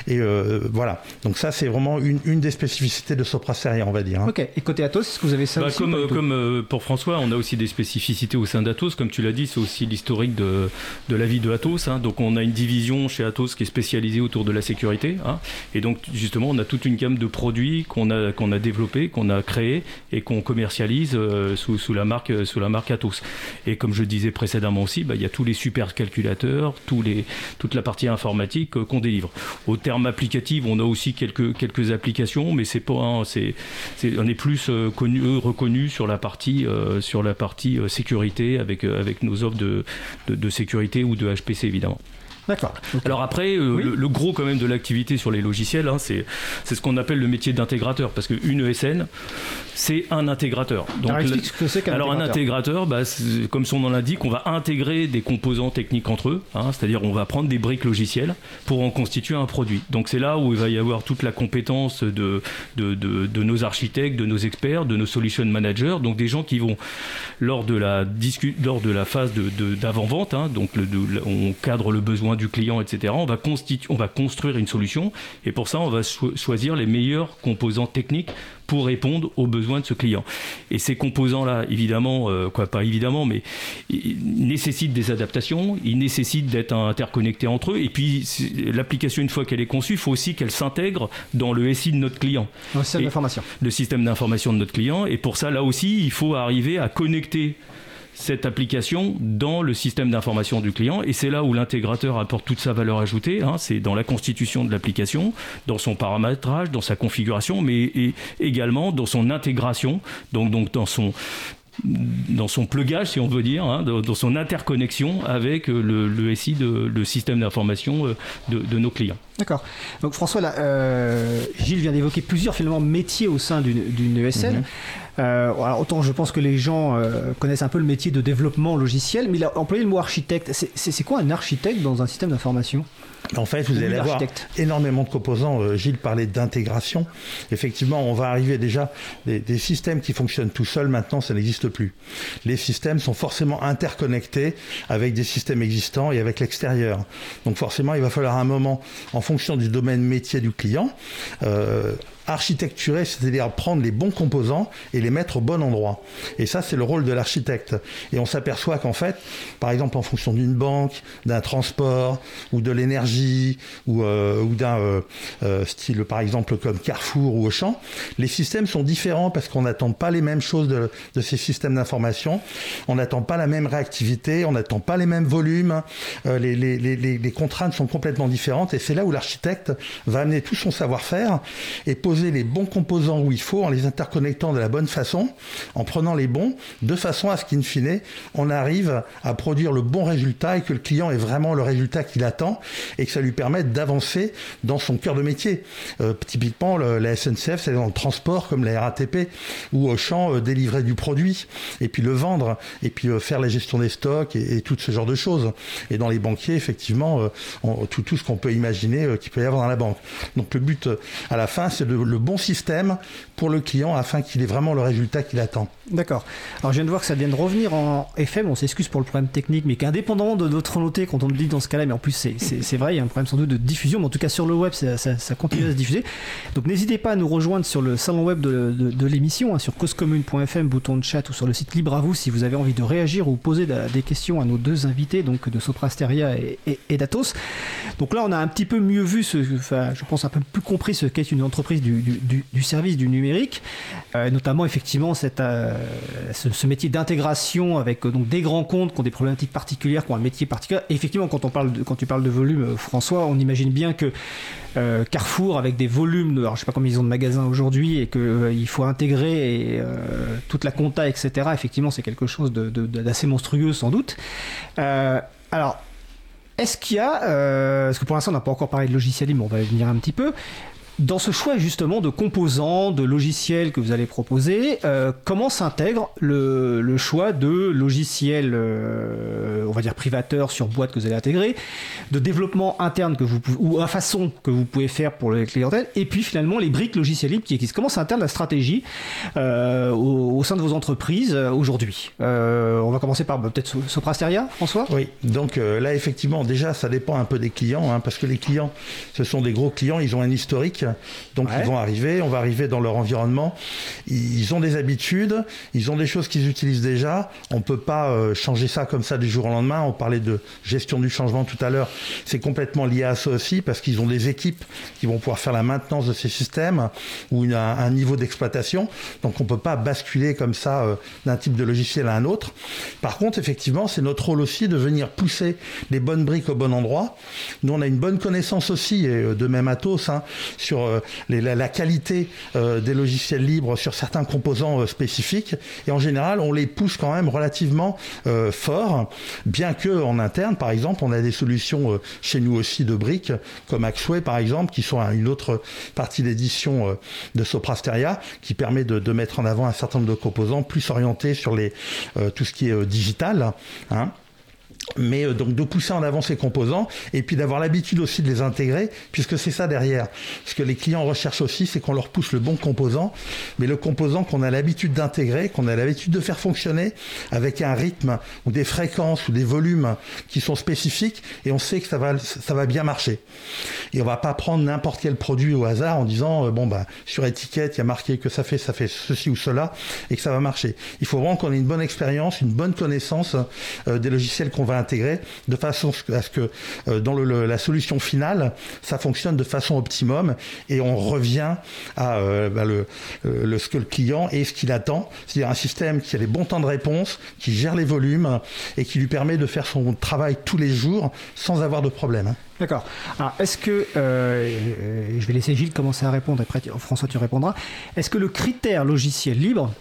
Et euh, voilà. Donc ça, c'est vraiment une, une des spécificités de Soprasteria, on va dire. hein. Ok. Et côté Atos, est-ce que vous avez ça Bah, aussi comme euh, comme euh, pour François, on a aussi des spécificités au sein d'Atos. Comme tu l'as dit, c'est aussi l'historique de, de la vie de Atos. hein. Donc on a une division chez Atos qui est spécialisée autour de la sécurité. hein. Et donc justement, on a toute une gamme de produits qu'on a, qu'on a développés, qu'on a créés et qu'on commercialise euh, sous, sous, la marque, euh, sous la marque Atos. Et comme je disais précédemment aussi, bah, il y a tous les super calculateurs, tous les, toute la partie informatique euh, qu'on délivre. Au terme applicatif, on a aussi quelques, quelques applications, mais c'est pas, un- on est plus euh, connu, euh, reconnu sur la partie, euh, sur la partie sécurité avec, nos offres de sécurité ou de HPC évidemment. D'accord. Alors après, euh, Oui. le, le gros quand même de l'activité sur les logiciels, hein, c'est c'est ce qu'on appelle le métier d'intégrateur, parce qu'une ESN, c'est un intégrateur. Donc, Alors, le- explique ce que c'est qu'un alors un intégrateur. bah, comme son nom l'indique, on va intégrer des composants techniques entre eux, hein, c'est-à-dire on va prendre des briques logicielles pour en constituer un produit. Donc c'est là où il va y avoir toute la compétence de, de, de- de nos architectes, de nos experts, de nos solution managers, donc des gens qui vont, lors de la, lors de la phase d'avant-vente, hein, donc le- on cadre le besoin du client, etc., on va, constitu- on va construire une solution et pour ça on va cho- choisir les meilleurs composants techniques pour répondre aux besoins de ce client. Et ces composants-là, évidemment, euh, quoi, pas évidemment, mais ils nécessitent des adaptations, ils nécessitent d'être interconnectés entre eux. Et puis, l'application, une fois qu'elle est conçue, il faut aussi qu'elle s'intègre dans le SI de notre client, Un système Et- d'information. le système d'information de notre client. Et pour ça, là aussi, il faut arriver à connecter cette application dans le système d'information du client et c'est là où l'intégrateur apporte toute sa valeur ajoutée hein. c'est dans la constitution de l'application dans son paramétrage dans sa configuration mais et également dans son intégration donc, donc dans son dans son plugage, si on veut dire, hein, dans, son interconnexion avec euh, le, le SI, de, le système d'information euh, de, de nos clients. D'accord. Donc François, là, euh, Gilles vient d'évoquer plusieurs finalement métiers au sein d'une ESN. Mhm. Euh, alors, autant je pense que les gens euh, connaissent un peu le métier de développement logiciel, mais il a employé le mot architecte. C'est- quoi un architecte dans un système d'information? En fait, vous allez avoir énormément de composants. Euh, Gilles parlait d'intégration. Effectivement, on va arriver déjà des, des systèmes qui fonctionnent tout seuls. Maintenant, ça n'existe plus. Les systèmes sont forcément interconnectés avec des systèmes existants et avec l'extérieur. Donc forcément, il va falloir un moment, en fonction du domaine métier du client, euh, architecturer, c'est-à-dire prendre les bons composants et les mettre au bon endroit. Et ça, c'est le rôle de l'architecte. Et on s'aperçoit qu'en fait, par exemple, en fonction d'une banque, d'un transport, ou de l'énergie, ou, euh, ou d'un euh, euh, style, par exemple, comme Carrefour ou Auchan, les systèmes sont différents parce qu'on n'attend pas les mêmes choses de, ces systèmes d'information. On n'attend pas la même réactivité, on n'attend pas les mêmes volumes. les, les contraintes sont complètement différentes. Et c'est là où l'architecte va amener tout son savoir-faire et poser les bons composants où il faut en les interconnectant de la bonne façon, en prenant les bons, de façon à ce qu'in fine, on arrive à produire le bon résultat et que le client ait vraiment le résultat qu'il attend et que ça lui permette d'avancer dans son cœur de métier. Euh, typiquement, la SNCF, c'est dans le transport comme la RATP ou au champ euh, délivrer du produit et puis le vendre et puis euh, faire la gestion des stocks et, tout ce genre de choses. Et dans les banquiers, effectivement, tout ce qu'on peut imaginer qu'il peut y avoir dans la banque. Donc le but à la fin, c'est le bon système pour le client afin qu'il ait vraiment le résultat qu'il attend. D'accord. Alors je viens de voir que ça vient de revenir en FM, on s'excuse pour le problème technique, mais qu'indépendamment de notre volonté, quand on le dit dans ce cas-là, mais en plus c'est vrai, il y a un problème sans doute de diffusion, mais en tout cas sur le web, ça, continue à se diffuser. Donc n'hésitez pas à nous rejoindre sur le salon web de, de, l'émission, hein, sur causecommune.fm, bouton de chat ou sur le site Libre à vous si vous avez envie de réagir ou poser des questions à nos deux invités, donc de Soprasteria et, et, d'Atos. Donc là on a un petit peu mieux vu, enfin, je pense un peu plus compris ce qu'est une entreprise du, du, du service du numérique euh, notamment effectivement euh, ce, métier d'intégration avec euh, donc des grands comptes qui ont des problématiques particulières, qui ont un métier particulier. effectivement, quand, on parle de, quand tu parles de volume, François, on imagine bien que Carrefour, avec des volumes, de, alors je sais pas combien ils ont de magasins aujourd'hui, et qu'il faut intégrer toute la compta, etc., effectivement, c'est quelque chose d'assez monstrueux sans doute. alors, est-ce qu'il y a, parce que pour l'instant on n'a pas encore parlé de logiciel mais on va y venir un petit peu, dans ce choix justement de composants, de logiciels que vous allez proposer, euh, comment s'intègre le, choix de logiciels, euh, on va dire privateurs sur boîte que vous allez intégrer, de développement interne que vous ou à façon que vous pouvez faire pour les clientèles, et puis finalement les briques logiciels libres qui existent. Comment s'intègre la stratégie euh, au, sein de vos entreprises aujourd'hui? On va commencer par bah, peut-être Soprasteria, François? Oui, donc là effectivement déjà ça dépend un peu des clients, hein, parce que les clients, ce sont des gros clients, ils ont un historique donc ils vont arriver, on va arriver dans leur environnement. Ils ont des habitudes, ils ont des choses qu'ils utilisent déjà. On ne peut pas euh, changer ça comme ça du jour au lendemain. On parlait de gestion du changement tout à l'heure. C'est complètement lié à ça aussi parce qu'ils ont des équipes qui vont pouvoir faire la maintenance de ces systèmes ou un, niveau d'exploitation. Donc on ne peut pas basculer comme ça euh, d'un type de logiciel à un autre. Par contre, effectivement, c'est notre rôle aussi de venir pousser les bonnes briques au bon endroit. Nous, on a une bonne connaissance aussi, et euh, de même Atos, hein, sur euh, la, qualité des logiciels libres sur certains composants spécifiques. Et en général, on les pousse quand même relativement fort, bien que en interne, par exemple, on a des solutions chez nous aussi de briques, comme Axway par exemple, qui sont une autre partie d'édition de Soprasteria, qui permet de, mettre en avant un certain nombre de composants plus orientés sur les, tout ce qui est digital. Hein mais euh, donc de pousser en avant ces composants et puis d'avoir l'habitude aussi de les intégrer puisque c'est ça derrière. Ce que les clients recherchent aussi, c'est qu'on leur pousse le bon composant, mais le composant qu'on a l'habitude d'intégrer, qu'on a l'habitude de faire fonctionner avec un rythme ou des fréquences ou des volumes qui sont spécifiques et on sait que ça va ça va bien marcher. Et on va pas prendre n'importe quel produit au hasard en disant euh, bon bah sur étiquette il y a marqué que ça fait ça fait ceci ou cela et que ça va marcher. Il faut vraiment qu'on ait une bonne expérience, une bonne connaissance euh, des logiciels qu'on va intégrer de façon à ce que euh, dans la solution finale, ça fonctionne de façon optimum et on revient à euh, bah, le, ce que le client et ce qu'il attend, c'est-à-dire un système qui a les bons temps de réponse, qui gère les volumes et qui lui permet de faire son travail tous les jours sans avoir de problème. D'accord. Alors, est-ce que, euh, je vais laisser Gilles commencer à répondre, après François tu répondras, est-ce que le critère logiciel libre,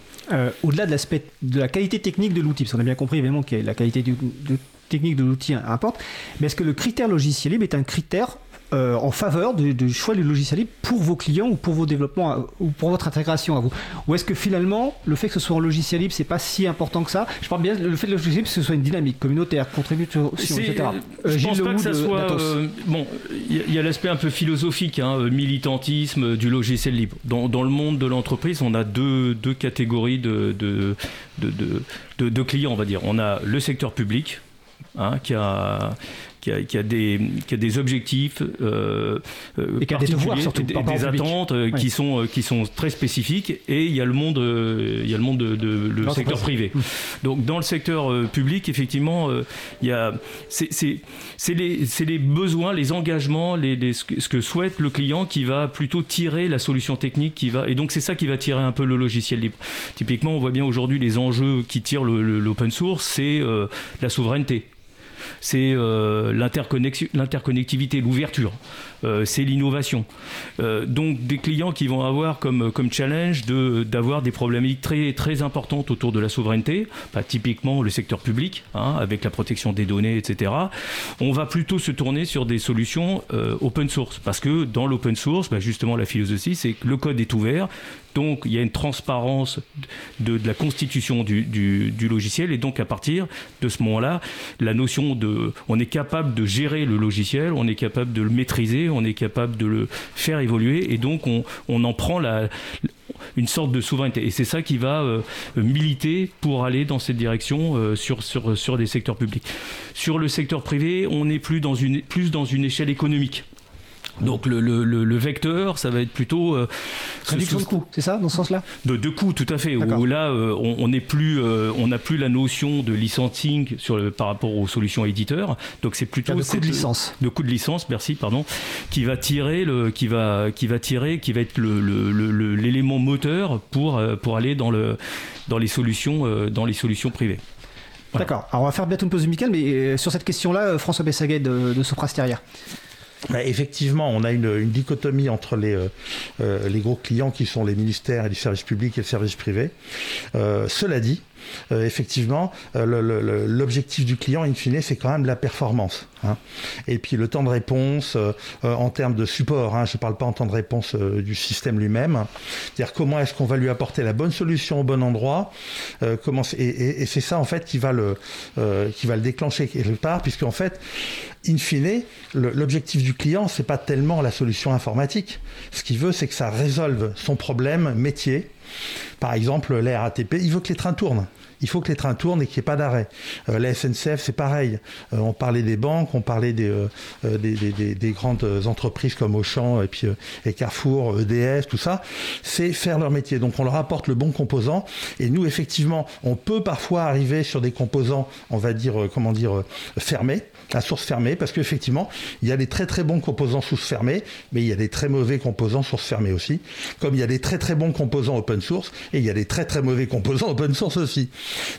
au-delà de l'aspect de la qualité technique de l'outil, parce qu'on a bien compris évidemment que la qualité du, de, technique de l'outil importe, mais est-ce que le critère logiciel libre est un critère euh, en faveur du, choix du logiciel libre pour vos clients ou pour vos développements euh, ou pour votre intégration à vous? Ou est-ce que finalement, le fait que ce soit en logiciel libre, c'est pas si important que ça? Je parle bien le fait que le logiciel libre, ce soit une dynamique communautaire, contribution, etc. Euh, je pense pas que ça soit. bon, il y a, l'aspect un peu philosophique, hein, militantisme du logiciel libre. Dans, dans le monde de l'entreprise, on a deux, deux catégories de de, de, de, de clients, on va dire. On a le secteur public, Hein, qui, a, qui a, qui a, des, qui a des objectifs euh, et qui a des devoirs surtout, des, des attentes euh, qui sont qui sont très spécifiques. Et il y a le monde, il y a le monde de, de le secteur privé. Mmh. Donc dans le secteur public, effectivement, il y a c'est les, les besoins, les engagements, les, les, ce que souhaite le client qui va plutôt tirer la solution technique qui va et donc c'est ça qui va tirer un peu le logiciel libre. Typiquement, on voit bien aujourd'hui les enjeux qui tirent l'open source, c'est euh, la souveraineté c'est euh, l'interconnectivité, l'ouverture, euh, c'est l'innovation. Euh, donc des clients qui vont avoir comme, challenge d'avoir des problématiques très, très importantes autour de la souveraineté, bah, typiquement le secteur public, hein, avec la protection des données, etc. On va plutôt se tourner sur des solutions open source, parce que dans l'open source, bah, justement la philosophie, c'est que le code est ouvert, donc il y a une transparence de, la constitution du, logiciel et donc à partir de ce moment-là, la notion de, on est capable de gérer le logiciel, on est capable de le maîtriser, on est capable de le faire évoluer et donc on, en prend une sorte de souveraineté. Et c'est ça qui va euh, militer pour aller dans cette direction euh, sur des secteurs publics. Sur le secteur privé, on est plus dans une, plus dans une échelle économique. Donc le, le, le, vecteur, ça va être plutôt euh, réduction de coûts, c'est ça dans ce sens-là? De, de coûts, tout à fait. Où là, euh, on plus, euh, on n'a plus la notion de licensing sur le, par rapport aux solutions éditeurs. Donc c'est plutôt de coût de licence. De coût de licence, merci, pardon, qui va tirer le, qui va, qui va tirer, qui va être l'élément moteur pour pour aller dans le dans les solutions dans les solutions privées. D'accord. Alors on va faire bientôt une pause musicale, mais sur cette question-là, François Bessaguet de, de Soprasteria. Bah, effectivement, on a une, une dichotomie entre les, euh, euh, les gros clients qui sont les ministères et les services publics et les services privés. Euh, cela dit, euh, effectivement, euh, l'objectif du client, in fine, c'est quand même la performance. Hein. Et puis le temps de réponse euh, en termes de support, hein, je ne parle pas en temps de réponse du système lui-même, c'est-à-dire comment est-ce qu'on va lui apporter la bonne solution au bon endroit, comment et, et, c'est ça en fait qui va le, qui va le déclencher quelque part, puisque en fait, in fine, l'objectif du client, c'est pas tellement la solution informatique. Ce qu'il veut, c'est que ça résolve son problème métier par exemple, la RATP, il veut que les trains tournent. Il faut que les trains tournent et qu'il n'y ait pas d'arrêt. Euh, la SNCF, c'est pareil. Euh, on parlait des banques, on parlait des, euh, des, grandes entreprises comme Auchan et, puis, Carrefour, EDF, tout ça. C'est faire leur métier. Donc on leur apporte le bon composant. Et nous, effectivement, on peut parfois arriver sur des composants, on va dire, comment dire, fermés à source fermée, parce qu'effectivement, il y a des très très bons composants source fermée, mais il y a des très mauvais composants source fermée aussi, comme il y a des très très bons composants open source, et il y a des très très mauvais composants open source aussi.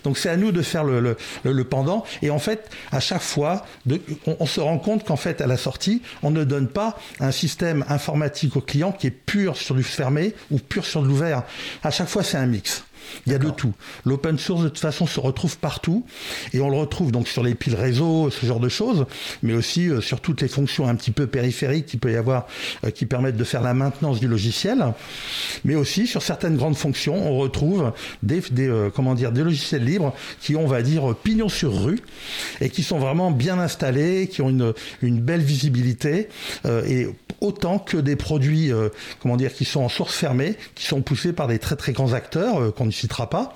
Donc c'est à nous de faire le, le, pendant, et en fait, à chaque fois, on, on, se rend compte qu'en fait, à la sortie, on ne donne pas un système informatique au client qui est pur sur du fermé ou pur sur de l'ouvert. À chaque fois, c'est un mix. Il y a de tout. L'open source, de toute façon, se retrouve partout. Et on le retrouve donc sur les piles réseau, ce genre de choses, mais aussi euh, sur toutes les fonctions un petit peu périphériques qu'il peut y avoir euh, qui permettent de faire la maintenance du logiciel. Mais aussi sur certaines grandes fonctions, on retrouve des, euh, comment dire, des logiciels libres qui ont, on va dire, pignon sur rue et qui sont vraiment bien installés, qui ont une, une belle visibilité et autant que des produits, comment dire, qui sont en source fermée, qui sont poussés par des très très grands acteurs qu'on citera pas.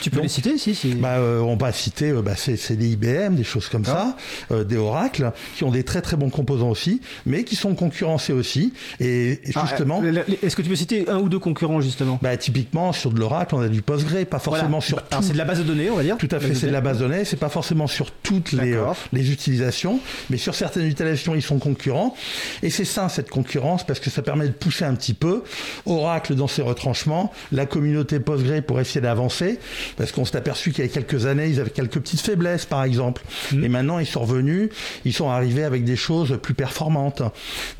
Tu peux les citer si, si. Bah, euh, On va citer euh, bah, c'est des IBM, des choses comme ça, euh, des Oracle, qui ont des très très bons composants aussi, mais qui sont concurrencés aussi. Et, ah, justement. Est-ce que tu peux citer un ou deux concurrents justement? bah, Typiquement sur de l'Oracle, on a du Postgre, pas forcément sur. Alors c'est de la base de données, on va dire. Tout à fait, c'est de la base de données. C'est pas forcément sur toutes les, les utilisations, mais sur certaines utilisations, ils sont concurrents. Et c'est ça cette concurrence parce que ça permet de pousser un petit peu Oracle dans ses retranchements, la communauté Postgre pour essayer d'avancer, parce qu'on s'est aperçu qu'il y a quelques années, ils avaient quelques petites faiblesses, par exemple. Mmh. Et maintenant, ils sont revenus, ils sont arrivés avec des choses plus performantes.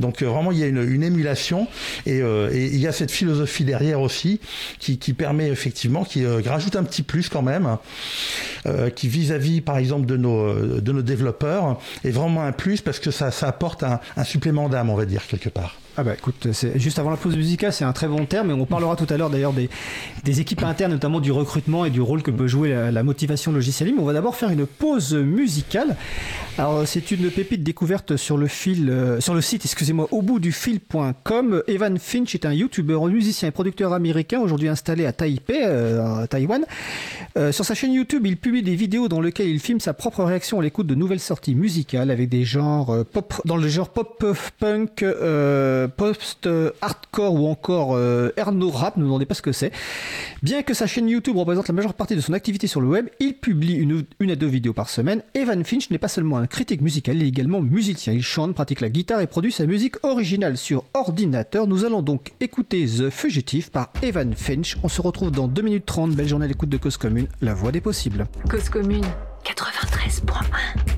Donc euh, vraiment, il y a une, émulation euh, et, il y a cette philosophie derrière aussi qui, permet effectivement, qui euh, rajoute un petit plus quand même, qui vis-à-vis, par exemple, de nos, de nos développeurs, est vraiment un plus parce que ça, apporte un, un supplément d'âme, on va dire, quelque part. Ah bah écoute, c'est juste avant la pause musicale, c'est un très bon terme, et on parlera tout à l'heure d'ailleurs des, des, équipes internes, notamment du recrutement et du rôle que peut jouer la, motivation logicielle libre. On va d'abord faire une pause musicale. Alors c'est une pépite découverte sur le fil, euh, sur le site, excusez-moi, au bout du fil.com. Evan Finch est un youtubeur, musicien et producteur américain, aujourd'hui installé à Taipei, euh, Taïwan. Euh, sur sa chaîne YouTube, il publie des vidéos dans lesquelles il filme sa propre réaction à l'écoute de nouvelles sorties musicales avec des genres pop, dans le genre pop punk post-hardcore ou encore euh, Erno Rap, ne me demandez pas ce que c'est. Bien que sa chaîne YouTube représente la majeure partie de son activité sur le web, il publie une, à deux vidéos par semaine. Evan Finch n'est pas seulement un critique musical, il est également musicien. Il chante, pratique la guitare et produit sa musique originale sur ordinateur. Nous allons donc écouter The Fugitive par Evan Finch. On se retrouve dans 2 minutes 30. Belle journée à l'écoute de Cause Commune, la voix des possibles. Cause Commune 93.1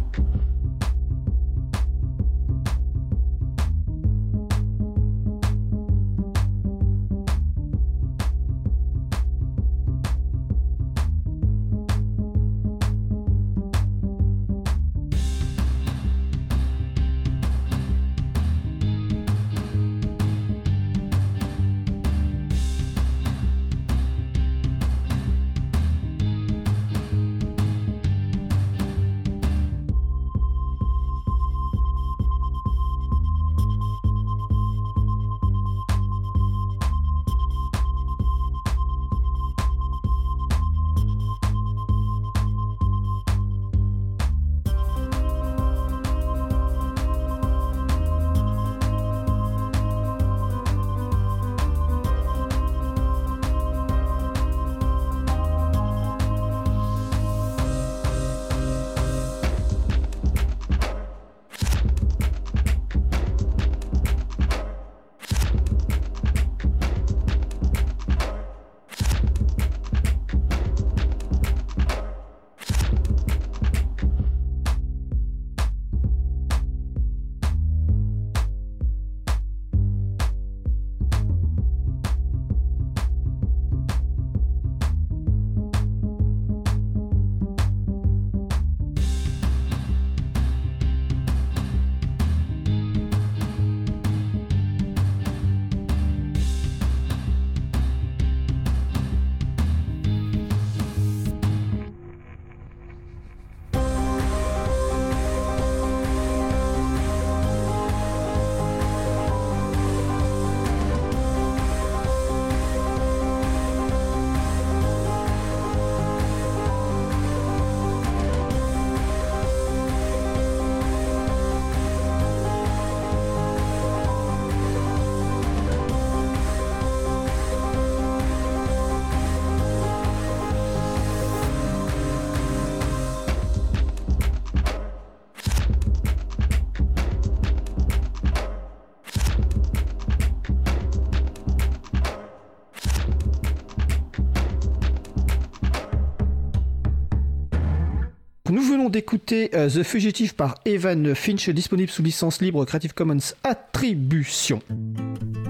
venons d'écouter euh, The Fugitive par Evan Finch, disponible sous licence libre Creative Commons Attribution.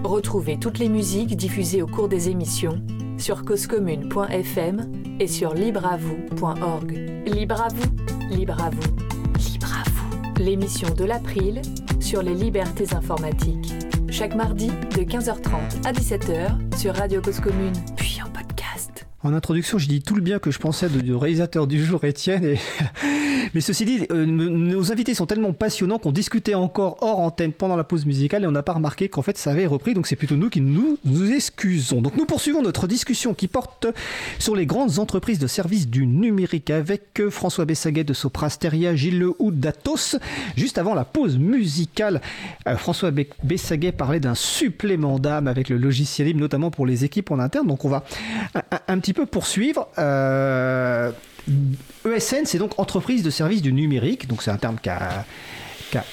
Retrouvez toutes les musiques diffusées au cours des émissions sur causecommune.fm et sur libreavoue.org. Libre à vous, libre à vous, libre à vous. L'émission de l'April sur les libertés informatiques. Chaque mardi de 15h30 à 17h sur Radio Cause Commune, puis en podcast. En introduction, j'ai dit tout le bien que je pensais du réalisateur du jour, Étienne. Et... Mais ceci dit, euh, nos invités sont tellement passionnants qu'on discutait encore hors antenne pendant la pause musicale et on n'a pas remarqué qu'en fait ça avait repris. Donc c'est plutôt nous qui nous, nous excusons. Donc nous poursuivons notre discussion qui porte sur les grandes entreprises de services du numérique avec euh, François Bessaguet de Soprasteria, Gilles Lehoud d'Atos. Juste avant la pause musicale, euh, François Bessaguet parlait d'un supplément d'âme avec le logiciel libre, notamment pour les équipes en interne. Donc on va un, petit peu poursuivre. Euh, ESN, c'est donc entreprise de services du numérique. Donc c'est un terme qui a,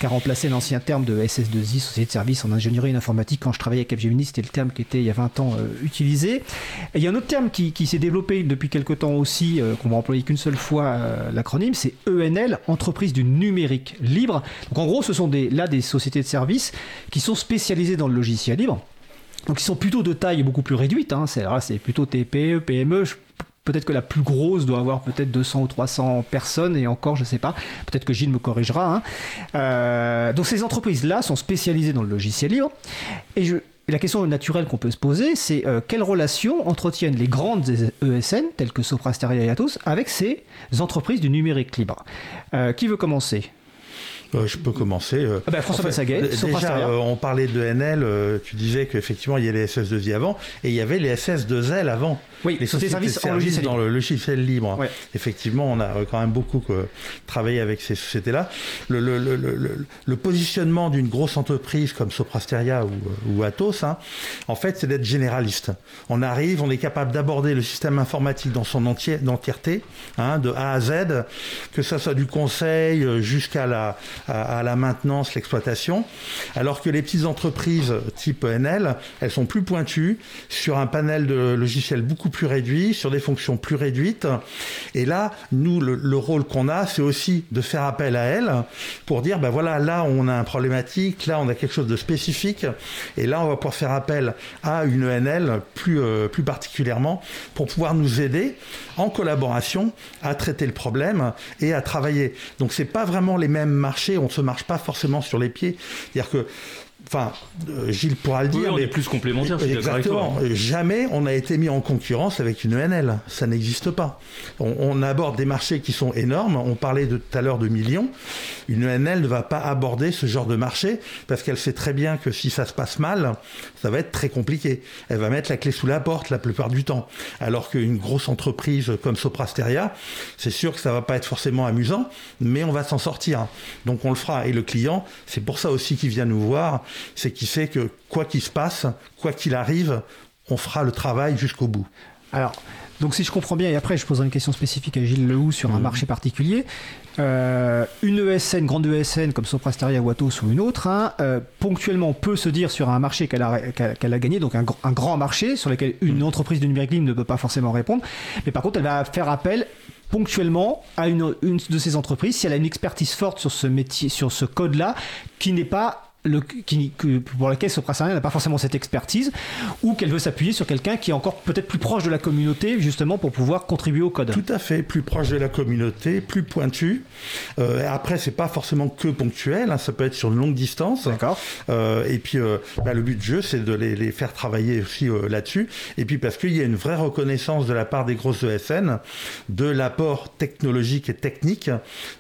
remplacé l'ancien terme de SS2I, Société de services en ingénierie et en informatique. Quand je travaillais à Capgemini, c'était le terme qui était il y a 20 ans euh, utilisé. il y a un autre terme qui, s'est développé depuis quelques temps aussi, euh, qu'on va employer qu'une seule fois l'acronyme, c'est ENL, entreprise du numérique libre. Donc en gros, ce sont là des sociétés de services qui sont spécialisées dans le logiciel libre donc ils sont plutôt de taille beaucoup plus réduite. Hein. C'est, plutôt TPE, PME. Peut-être que la plus grosse doit avoir peut-être 200 ou 300 personnes, et encore, je ne sais pas. Peut-être que Gilles me corrigera. Hein. Euh, donc ces entreprises-là sont spécialisées dans le logiciel libre. Et la question naturelle qu'on peut se poser, c'est euh, quelle relation entretiennent les grandes ESN, telles que Sopra Steria et Atos, avec ces entreprises du numérique libre? Euh, Qui veut commencer? Euh, je peux commencer. Euh. Ah bah, François en Déjà, euh, on parlait de NL, tu disais qu'effectivement, il y a les SS2I avant, et il y avait les SS2L avant. Oui, les sociétés services, services dans le logiciel libre. Effectivement, on a quand même beaucoup travaillé avec ces sociétés-là. Le, le, le, le, positionnement d'une grosse entreprise comme Soprasteria ou, ou Atos, hein, en fait, c'est d'être généraliste. On arrive, on est capable d'aborder le système informatique dans son entier, entièreté, hein, de A à Z, que ça soit du conseil jusqu'à la, à, la maintenance, l'exploitation, alors que les petites entreprises type NL, elles sont plus pointues sur un panel de logiciels beaucoup plus réduit, sur des fonctions plus réduites. Et là, nous, le, rôle qu'on a, c'est aussi de faire appel à elles pour dire, ben voilà, là, on a un problématique, là, on a quelque chose de spécifique, et là, on va pouvoir faire appel à une NL plus, euh, plus particulièrement pour pouvoir nous aider en collaboration à traiter le problème et à travailler. Donc, c'est pas vraiment les mêmes marchés on ne se marche pas forcément sur les pieds. C'est-à-dire que Enfin, euh, Gilles pourra le dire. on est plus complémentaires. Exactement. Jamais on a été mis en concurrence avec une ENL. Ça n'existe pas. On, aborde des marchés qui sont énormes. On parlait de, tout à l'heure de millions. Une ENL ne va pas aborder ce genre de marché parce qu'elle sait très bien que si ça se passe mal, ça va être très compliqué. Elle va mettre la clé sous la porte la plupart du temps. Alors qu'une grosse entreprise comme Soprasteria, c'est sûr que ça va pas être forcément amusant, mais on va s'en sortir. Donc on le fera. Et le client, c'est pour ça aussi qu'il vient nous voir c'est qu'il sait que quoi qu'il se passe, quoi qu'il arrive, on fera le travail jusqu'au bout. Alors, donc si je comprends bien, et après je poserai une question spécifique à Gilles Lehou sur un mhm. marché particulier, euh, une ESN, grande ESN comme Soprasteria ou Atos ou une autre, hein, euh, ponctuellement peut se dire sur un marché qu'elle a, qu'elle a gagné, donc un, grand marché sur lequel une mhm. entreprise de numérique libre ne peut pas forcément répondre, mais par contre elle va faire appel ponctuellement à une, une de ces entreprises si elle a une expertise forte sur ce métier, sur ce code-là, qui n'est pas le, qui, que, pour laquelle Soprasteria n'a pas forcément cette expertise, ou qu'elle veut s'appuyer sur quelqu'un qui est encore peut-être plus proche de la communauté, justement pour pouvoir contribuer au code. Tout à fait, plus proche de la communauté, plus pointu. Euh, après, c'est pas forcément que ponctuel, hein, ça peut être sur une longue distance. D'accord. Euh, et puis, euh, bah, le but du jeu, c'est de les, les, faire travailler aussi euh, là-dessus. Et puis, parce qu'il y a une vraie reconnaissance de la part des grosses ESN de l'apport technologique et technique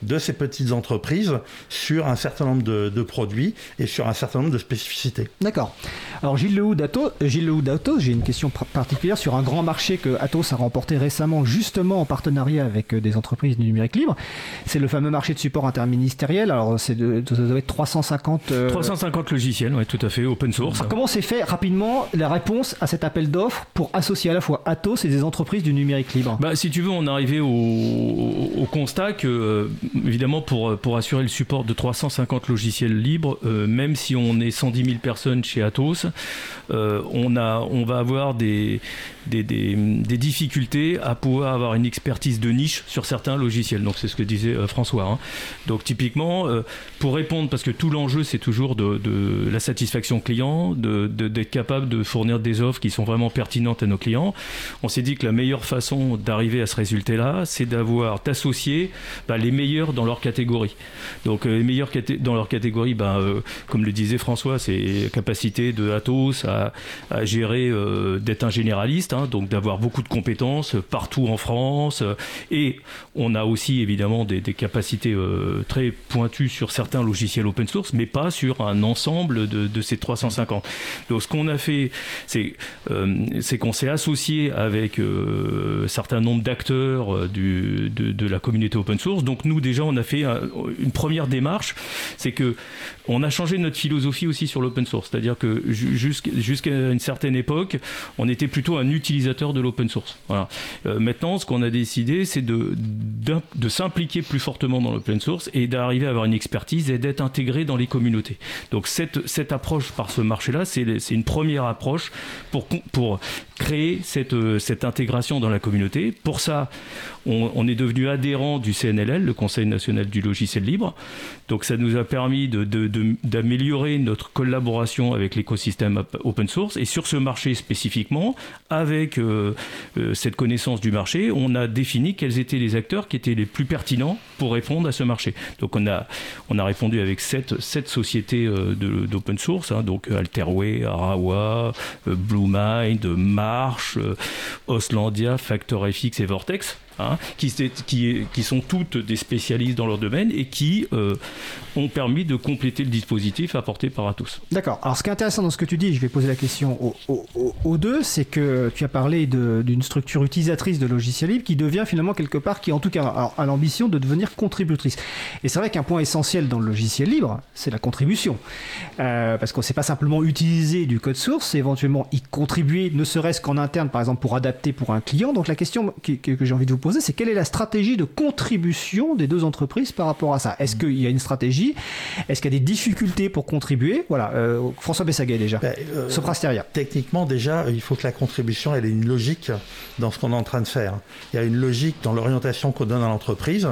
de ces petites entreprises sur un certain nombre de, de produits et sur un certain nombre de spécificités. D'accord. Alors Gilles Lehoud d'Atos, Gilles j'ai une question particulière sur un grand marché que Atos a remporté récemment justement en partenariat avec euh, des entreprises du numérique libre. C'est le fameux marché de support interministériel. Alors c'est de, ça doit être 350 350 euh, logiciels, oui, tout à fait, open source. comment s'est fait rapidement la réponse à cet appel d'offres pour associer à la fois Atos et des entreprises du numérique libre? Bah, si tu veux, on est arrivé au, au, constat que euh, évidemment pour pour assurer le support de 350 logiciels libres, même même si on est 110 000 personnes chez Atos, euh, on, a, on va avoir des, des, difficultés à pouvoir avoir une expertise de niche sur certains logiciels. Donc c'est ce que disait euh, François. Hein. Donc typiquement, euh, pour répondre, parce que tout l'enjeu c'est toujours de, la satisfaction client, d'être capable de fournir des offres qui sont vraiment pertinentes à nos clients, on s'est dit que la meilleure façon d'arriver à ce résultat-là, c'est d'avoir d'associer bah, les meilleurs dans leur catégorie. Donc les meilleurs dans leur catégorie, bah, comme le disait François, c'est capacité de Atos à, gérer, euh, d'être un généraliste, hein, donc d'avoir beaucoup de compétences partout en France. et on a aussi évidemment des, capacités euh, très pointues sur certains logiciels open source, mais pas sur un ensemble de, ces 350. Donc ce qu'on a fait, c'est euh, qu'on s'est associé avec un certain nombre d'acteurs de, la communauté open source. Donc nous déjà, on a fait une première démarche, c'est que on a changé notre philosophie aussi sur l'open source. C'est-à-dire que jusqu'à une certaine époque, on était plutôt un utilisateur de l'open source. Voilà. Euh, maintenant, ce qu'on a décidé, c'est de, s'impliquer plus fortement dans l'open source et d'arriver à avoir une expertise et d'être intégré dans les communautés. Donc cette, cette approche par ce marché-là, c'est une première approche pour, pour créer cette, cette intégration dans la communauté. Pour ça, on, est devenu adhérent du CNLL, le Conseil national du logiciel libre. Donc ça nous a permis d'améliorer notre collaboration avec l'écosystème open source. Et sur ce marché spécifiquement, avec euh, euh, cette connaissance du marché, on a défini quels étaient les acteurs qui étaient les plus pertinents pour répondre à ce marché. Donc on a, on a répondu avec sept, sept sociétés euh, d'open source, hein, donc Alterway, Arawa, Bluemind, March, Oslandia, FactorFX et Vortex. Hein, qui, sont toutes des spécialistes dans leur domaine et qui euh, ont permis de compléter le dispositif apporté par Atos. D'accord. Alors ce qui est intéressant dans ce que tu dis, je vais poser la question aux, deux, c'est que tu as parlé d'une structure utilisatrice de logiciels libres qui devient finalement quelque part, qui en tout cas a, l'ambition de devenir contributrice. Et c'est vrai qu'un point essentiel dans le logiciel libre, c'est la contribution. Euh, parce qu'on ne sait pas simplement utiliser du code source, c'est éventuellement y contribuer, ne serait-ce qu'en interne, par exemple, pour adapter pour un client. Donc la question que, que j'ai envie de vous c'est quelle est la stratégie de contribution des deux entreprises par rapport à ça? Est-ce qu'il y a une stratégie? Est-ce qu'il y a des difficultés pour contribuer? Voilà, euh, François Bessaguet déjà. Ben, euh, Soprasteria. Techniquement, déjà, il faut que la contribution, elle ait une logique dans ce qu'on est en train de faire. Il y a une logique dans l'orientation qu'on donne à l'entreprise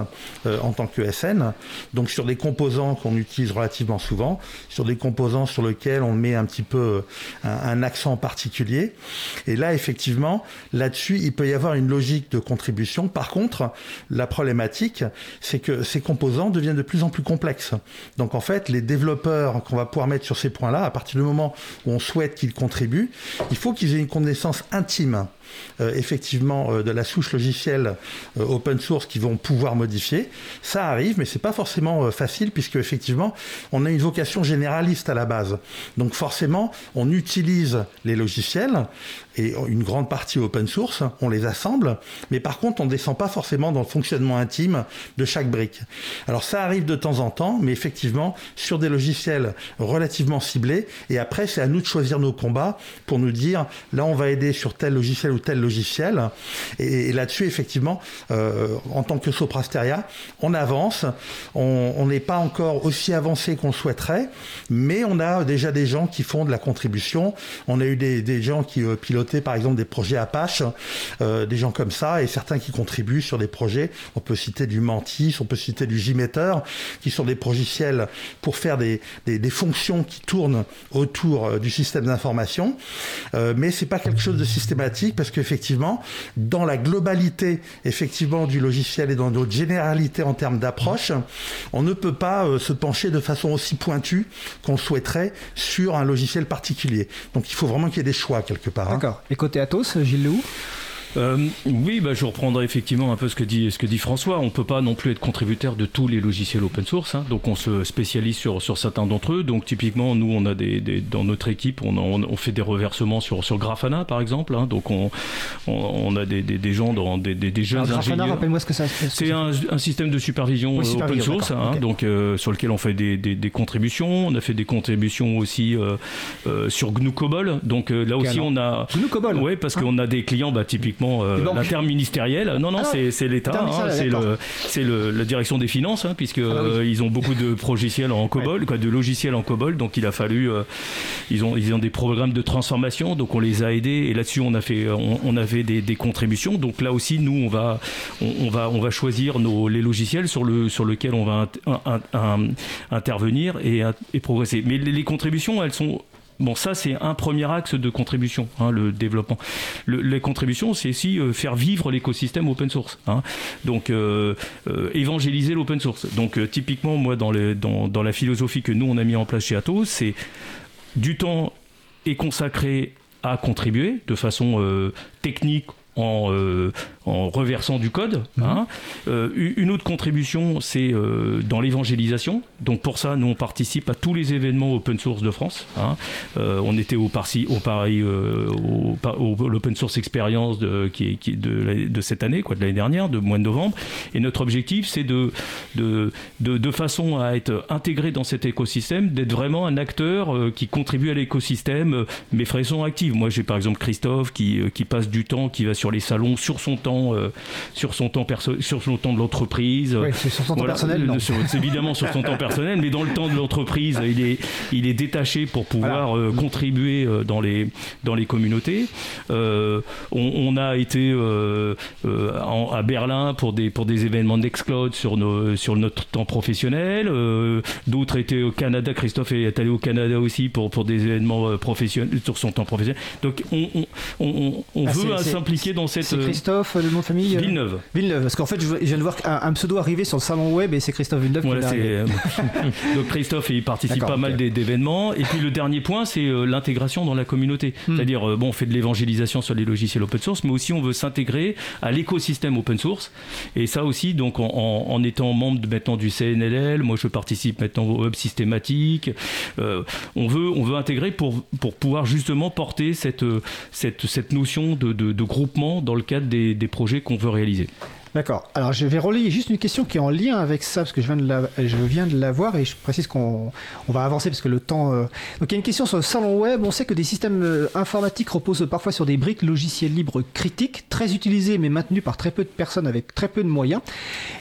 euh, en tant que SN. Donc sur des composants qu'on utilise relativement souvent, sur des composants sur lesquels on met un petit peu un, un accent particulier. Et là, effectivement, là-dessus, il peut y avoir une logique de contribution par contre, la problématique, c'est que ces composants deviennent de plus en plus complexes. Donc en fait, les développeurs qu'on va pouvoir mettre sur ces points-là, à partir du moment où on souhaite qu'ils contribuent, il faut qu'ils aient une connaissance intime effectivement euh, de la souche logicielle euh, open source qui vont pouvoir modifier. Ça arrive, mais c'est pas forcément facile puisque effectivement on a une vocation généraliste à la base. Donc forcément, on utilise les logiciels et une grande partie open source, on les assemble, mais par contre on descend pas forcément dans le fonctionnement intime de chaque brique. Alors ça arrive de temps en temps, mais effectivement sur des logiciels relativement ciblés, et après c'est à nous de choisir nos combats pour nous dire là on va aider sur tel logiciel ou tel logiciel. Et, là-dessus, effectivement, euh, en tant que Soprasteria, on avance. On n'est pas encore aussi avancé qu'on souhaiterait, mais on a déjà des gens qui font de la contribution. On a eu des, gens qui euh, pilotaient, par exemple, des projets Apache, euh, des gens comme ça, et certains qui contribuent sur des projets. On peut citer du Mantis, on peut citer du Gmeter, qui sont des logiciels pour faire des, des, fonctions qui tournent autour du système d'information. mais c'est pas quelque chose de systématique parce qu'effectivement, dans la globalité effectivement du logiciel et dans notre généralité en termes d'approche, on ne peut pas euh, se pencher de façon aussi pointue qu'on souhaiterait sur un logiciel particulier. Donc il faut vraiment qu'il y ait des choix quelque part. Hein. D'accord. Et côté Atos, Gilles Lehoux? Euh, oui, bah, je reprendrai effectivement un peu ce que dit, ce que dit François. On ne peut pas non plus être contributeur de tous les logiciels open source. Hein. donc on se spécialise sur, sur certains d'entre eux. Donc typiquement, nous, on a des, dans notre équipe, on, on, fait des reversements sur, sur Grafana, par exemple. Hein. donc on, on, a des, des, gens, dans, des, des jeunes Alors, Grafana, rappelle-moi ce que ça C'est un, un, système de supervision euh, open source, hein, donc euh, sur lequel on fait des, des, contributions. On a fait des contributions aussi euh, sur GNU COBOL. Donc là aussi, on a... GNU COBOL Oui, parce qu'on a des clients, bah, typiquement euh, l'interministériel. Non, non, ah c'est l'État, hein, c'est le, la direction des finances, hein, puisque ah bah euh, ils ont beaucoup de logiciels en COBOL, quoi, de logiciels en COBOL, donc il a fallu, euh, ils ont ils ont des programmes de transformation, donc on les a aidés. Et là-dessus on a fait on, avait des, des, contributions. Donc là aussi nous on va on, va on va choisir nos les logiciels sur le sur lequel on va intervenir et, et progresser. Mais les contributions elles sont Bon, ça, c'est un premier axe de contribution, hein, le développement. les contributions, c'est aussi euh, faire vivre l'écosystème open source. Hein. Donc, euh, euh, évangéliser l'open source. Donc, typiquement, moi, dans, la philosophie que nous, on a mis en place chez Atos, c'est du temps est consacré à contribuer de façon technique en, en reversant du code. Mhm. Hein. Euh, une autre contribution, c'est euh, dans l'évangélisation. Donc pour ça, nous on participe à tous les événements open source de France. Hein. on était au, Paris, au Paris, au, l'open source expérience de, qui, qui de, de, cette année, quoi, de l'année dernière, de mois de novembre. Et notre objectif, c'est de, de, de, de, façon à être intégré dans cet écosystème, d'être vraiment un acteur qui contribue à l'écosystème, mais façon active. Moi, j'ai par exemple Christophe qui, qui passe du temps, qui va sur les salons, sur son temps temps, sur son temps perso sur son temps de l'entreprise. Oui, c'est sur son temps personnel. C'est évidemment sur son temps personnel, mais dans le temps de l'entreprise, il est, il est détaché pour pouvoir contribuer dans les, dans les communautés. On, a été à Berlin pour des, pour des événements d'Excloud sur, nos, sur notre temps professionnel. D'autres étaient au Canada. Christophe est allé au Canada aussi pour, pour des événements professionnels sur son temps professionnel. Donc on, on, on, ah, veut s'impliquer dans cette. Christophe, le nom de famille Villeneuve. Villeneuve, parce qu'en fait, je viens de voir un, pseudo arriver sur le salon web et c'est Christophe Villeneuve. Voilà, Donc Christophe, il participe pas mal d'événements. Et puis le dernier point, c'est l'intégration dans la communauté. Hmm. C'est-à-dire, bon, on fait de l'évangélisation sur les logiciels open source, mais aussi on veut s'intégrer à l'écosystème open source. Et ça aussi, donc en, en, étant membre maintenant du CNLL, moi je participe maintenant au Hub systématique. Euh, on, veut, on veut intégrer pour, pour pouvoir justement porter cette, cette, cette notion de, de, groupement dans le cadre des, des projets qu'on veut réaliser. D'accord. Alors je vais relayer juste une question qui est en lien avec ça, parce que je viens de la, je viens de la voir et je précise qu'on on va avancer parce que le temps. Euh, donc il y a une question sur le salon web. On sait que des systèmes euh, informatiques reposent parfois sur des briques logiciels libres critiques, très utilisées mais maintenues par très peu de personnes avec très peu de moyens.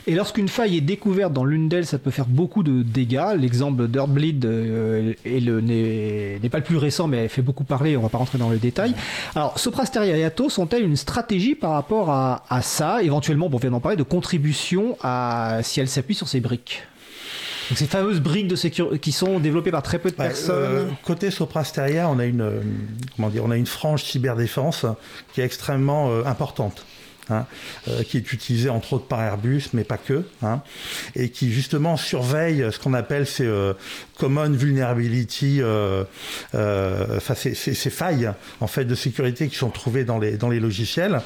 Et lorsqu'une faille est découverte dans l'une d'elles, ça peut faire beaucoup de dégâts. L'exemple d'Earthbleed euh, n'est pas le plus récent, mais elle fait beaucoup parler. On va pas rentrer dans le détail. Alors Soprasteria et Atos ont-elles une stratégie par rapport à, à ça, éventuellement? Vient d'en parler, de contribution à, si elle s'appuie sur ces briques. Donc ces fameuses briques de sécurité qui sont développées par très peu de personnes. Euh, côté Soprasteria, on a une euh, comment dire, on a une frange cyberdéfense qui est extrêmement euh, importante. Hein, euh, qui est utilisé entre autres par Airbus, mais pas que, hein, et qui justement surveille ce qu'on appelle ces common vulnerability, euh, enfin ces, ces, failles en fait de sécurité qui sont trouvées dans les dans les logiciels.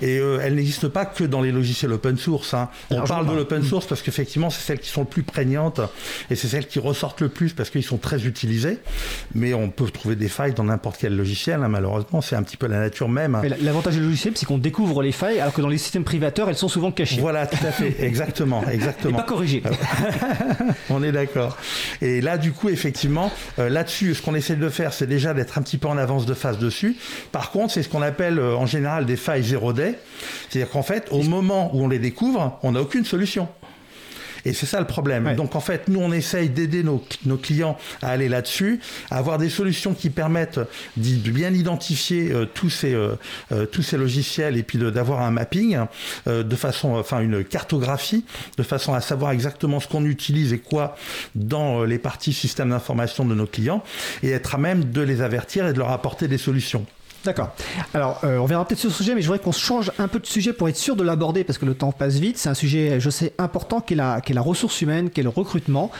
Et elles n'existent pas que dans les logiciels open source. Hein. On parle de l'open source parce qu'effectivement c'est celles qui sont le plus prégnantes et c'est celles qui ressortent le plus parce qu'ils sont très utilisés. Mais on peut trouver des failles dans n'importe quel logiciel. malheureusement, c'est un petit peu la nature même. L'avantage du logiciel, c'est qu'on découvre les failles alors que dans les systèmes privateurs, elles sont souvent cachées. Voilà, tout à fait, exactement, exactement. Et pas corrigées. On est d'accord. Et là, du coup, effectivement, euh, là-dessus, ce qu'on essaie de faire, c'est déjà d'être un petit peu en avance de phase dessus. Par contre, c'est ce qu'on appelle euh, en général des failles zéro day. C'est-à-dire qu'en fait, au moment où on les découvre, on n'a aucune solution. Et c'est ça le problème. Donc en fait, nous, on essaye d'aider nos, clients à aller là-dessus, à avoir des solutions qui permettent de bien identifier euh, tous, ces, euh, euh, tous ces logiciels et puis d'avoir un mapping de façon, enfin une cartographie, de façon à savoir exactement ce qu'on utilise et quoi dans les parties système d'information de nos clients et être à même de les avertir et de leur apporter des solutions. D'accord. Alors, euh, on verra peut-être sur ce sujet, mais je voudrais qu'on change un peu de sujet pour être sûr de l'aborder, parce que le temps passe vite. C'est un sujet, je sais, important, qui est la, qui est la ressource humaine, qui est le recrutement.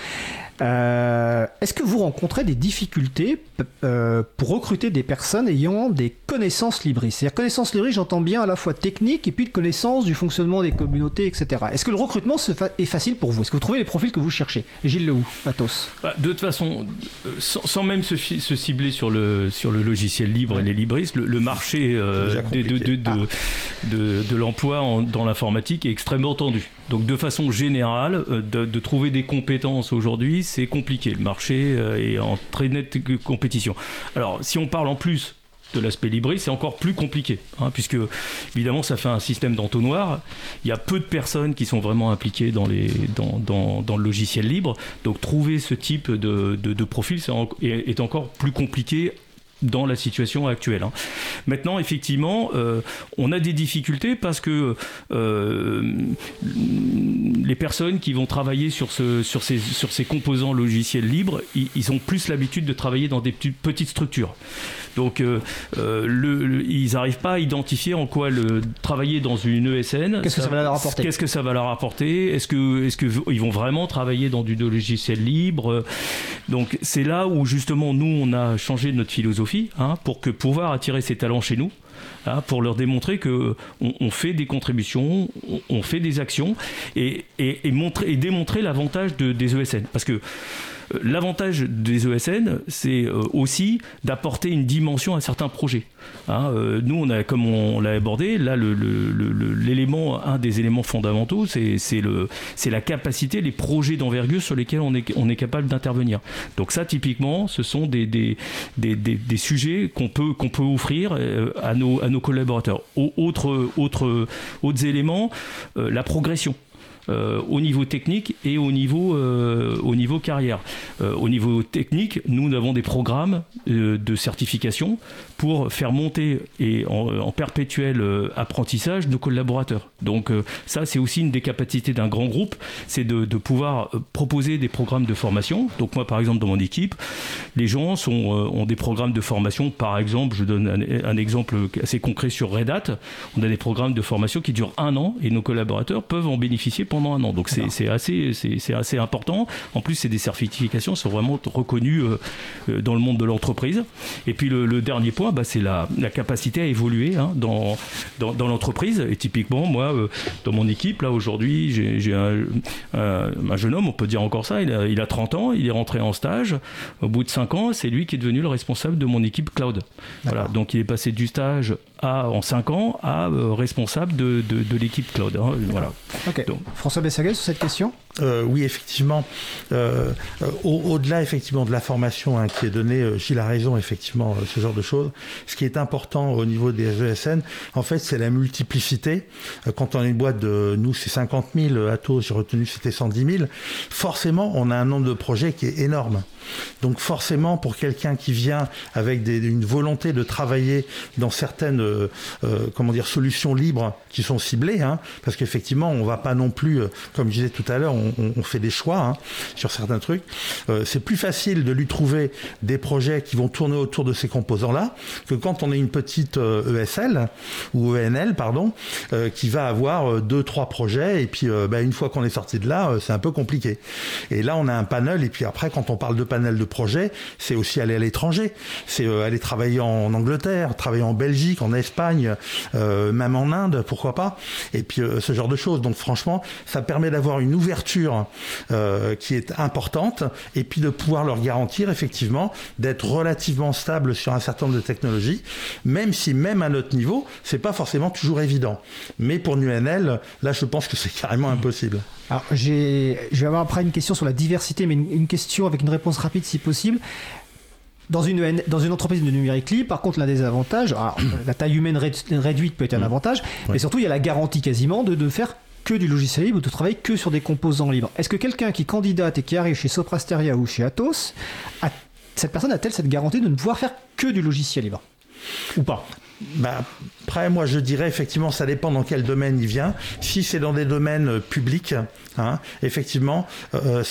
Euh, est-ce que vous rencontrez des difficultés euh, pour recruter des personnes ayant des connaissances libris? C'est-à-dire connaissances libris, j'entends bien à la fois technique et puis de connaissances du fonctionnement des communautés, etc. Est-ce que le recrutement est facile pour vous? Est-ce que vous trouvez les profils que vous cherchez? Gilles Lehou, Athos bah, De toute façon, euh, sans, même se, cibler sur le, sur le logiciel libre et les libristes, le, marché de, de, ah. de, de l'emploi dans l'informatique est extrêmement tendu. Donc de façon générale, de trouver des compétences aujourd'hui, c'est compliqué. Le marché euh, est en très nette compétition. Alors, si on parle en plus de l'aspect libre, c'est encore plus compliqué, hein, puisque évidemment ça fait un système d'entonnoir. Il y a peu de personnes qui sont vraiment impliquées dans, les, dans, dans, le logiciel libre, donc trouver ce type de, de, profil est, encore plus compliqué dans la situation actuelle. Hein. Maintenant, effectivement, euh, on a des difficultés parce que euh, les personnes qui vont travailler sur, ce, sur, ces, sur ces composants logiciels libres, ils, ont plus l'habitude de travailler dans des petites structures. Donc, euh, le, ils n'arrivent pas à identifier en quoi le, travailler dans une ESN. Qu'est-ce que ça va leur apporter Qu'est-ce que ça va leur apporter Est-ce que, est-ce que ils vont vraiment travailler dans du logiciel libre Donc, c'est là où justement nous on a changé notre philosophie Hein, pour que pouvoir attirer ces talents chez nous. Hein, pour leur démontrer que on, fait des contributions, on, fait des actions et, et, montrer, et démontrer l'avantage de, des ESN. Parce que L'avantage des ESN, c'est aussi d'apporter une dimension à certains projets. Hein. nous, on a, comme on l'a abordé, là, l'élément, un des éléments fondamentaux, c'est la capacité, les projets d'envergure sur lesquels on est, capable d'intervenir. Donc ça, typiquement, ce sont des, sujets qu'on peut, offrir à nos, à nos collaborateurs. Autre, autre, autres éléments, la progression. Euh, au niveau technique et au niveau, euh, au niveau carrière. Euh, au niveau technique, nous avons des programmes de certification pour faire monter et en, perpétuel apprentissage nos collaborateurs. Donc ça, c'est aussi une des capacités d'un grand groupe, c'est de, pouvoir proposer des programmes de formation. Donc moi, par exemple, dans mon équipe, les gens ont des programmes de formation. Par exemple, je donne un, exemple assez concret sur Red Hat. On a des programmes de formation qui durent un an et nos collaborateurs peuvent en bénéficier pendant un an. Donc c'est assez, c'est assez important. En plus, c'est des certifications sont vraiment reconnues euh, euh, dans le monde de l'entreprise. Et puis le, dernier point, bah, c'est la, capacité à évoluer hein, dans, dans, l'entreprise. Et typiquement, moi, euh, dans mon équipe, là aujourd'hui, j'ai un, un, jeune homme, on peut dire encore ça, il a, il a 30 ans, il est rentré en stage. Au bout de 5 ans, c'est lui qui est devenu le responsable de mon équipe cloud. Voilà, donc il est passé du stage à, en 5 ans à responsable de, de, l'équipe cloud. Hein, voilà. Donc, François Bessaguet sur cette question? Euh, Oui, effectivement. Euh, euh, au-delà, effectivement, de la formation hein, qui est donnée, Gilles a raison, effectivement, ce genre de choses. Ce qui est important au niveau des ESN, en fait, c'est la multiplicité. Quand on a une boîte de, nous, c'est 50 000, Atos, j'ai retenu, c'était 110 000. Forcément, on a un nombre de projets qui est énorme. Donc forcément, pour quelqu'un qui vient avec une volonté de travailler dans certaines comment dire, solutions libres qui sont ciblées, hein, parce qu'effectivement, on va pas non plus euh, comme je disais tout à l'heure, on, fait des choix hein, sur certains trucs. Euh, c'est plus facile de lui trouver des projets qui vont tourner autour de ces composants-là que quand on est une petite ESL euh, e ou ENL, pardon, qui va avoir deux, trois projets et puis bah, une fois qu'on est sorti de là, c'est un peu compliqué. Et là, on a un panel et puis après, quand on parle de panel de projets, c'est aussi aller à l'étranger, c'est aller travailler en Angleterre, travailler en Belgique, en Espagne, même en Inde, pourquoi pas. Et puis ce genre de choses. Donc franchement, ça permet d'avoir une ouverture euh, qui est importante et puis de pouvoir leur garantir effectivement d'être relativement stable sur un certain nombre de technologies, même si même à notre niveau, c'est pas forcément toujours évident. Mais pour UNL, là, je pense que c'est carrément impossible. Alors, je vais avoir après une question sur la diversité, mais une, question avec une réponse rapide si possible. Dans une, dans une entreprise de numérique libre, par contre, l'un des avantages, la taille humaine réduite peut être un mmh. avantage, mais surtout, il y a la garantie quasiment de, de faire que du logiciel libre ou de travailler que sur des composants libres. Est-ce que quelqu'un qui candidate et qui arrive chez Soprasteria ou chez Atos, cette personne a-t-elle cette garantie de ne pouvoir faire que du logiciel libre? Ou pas? Bah, après, moi, je dirais effectivement, ça dépend dans quel domaine il vient. Si c'est dans des domaines euh, publics, hein, effectivement, euh,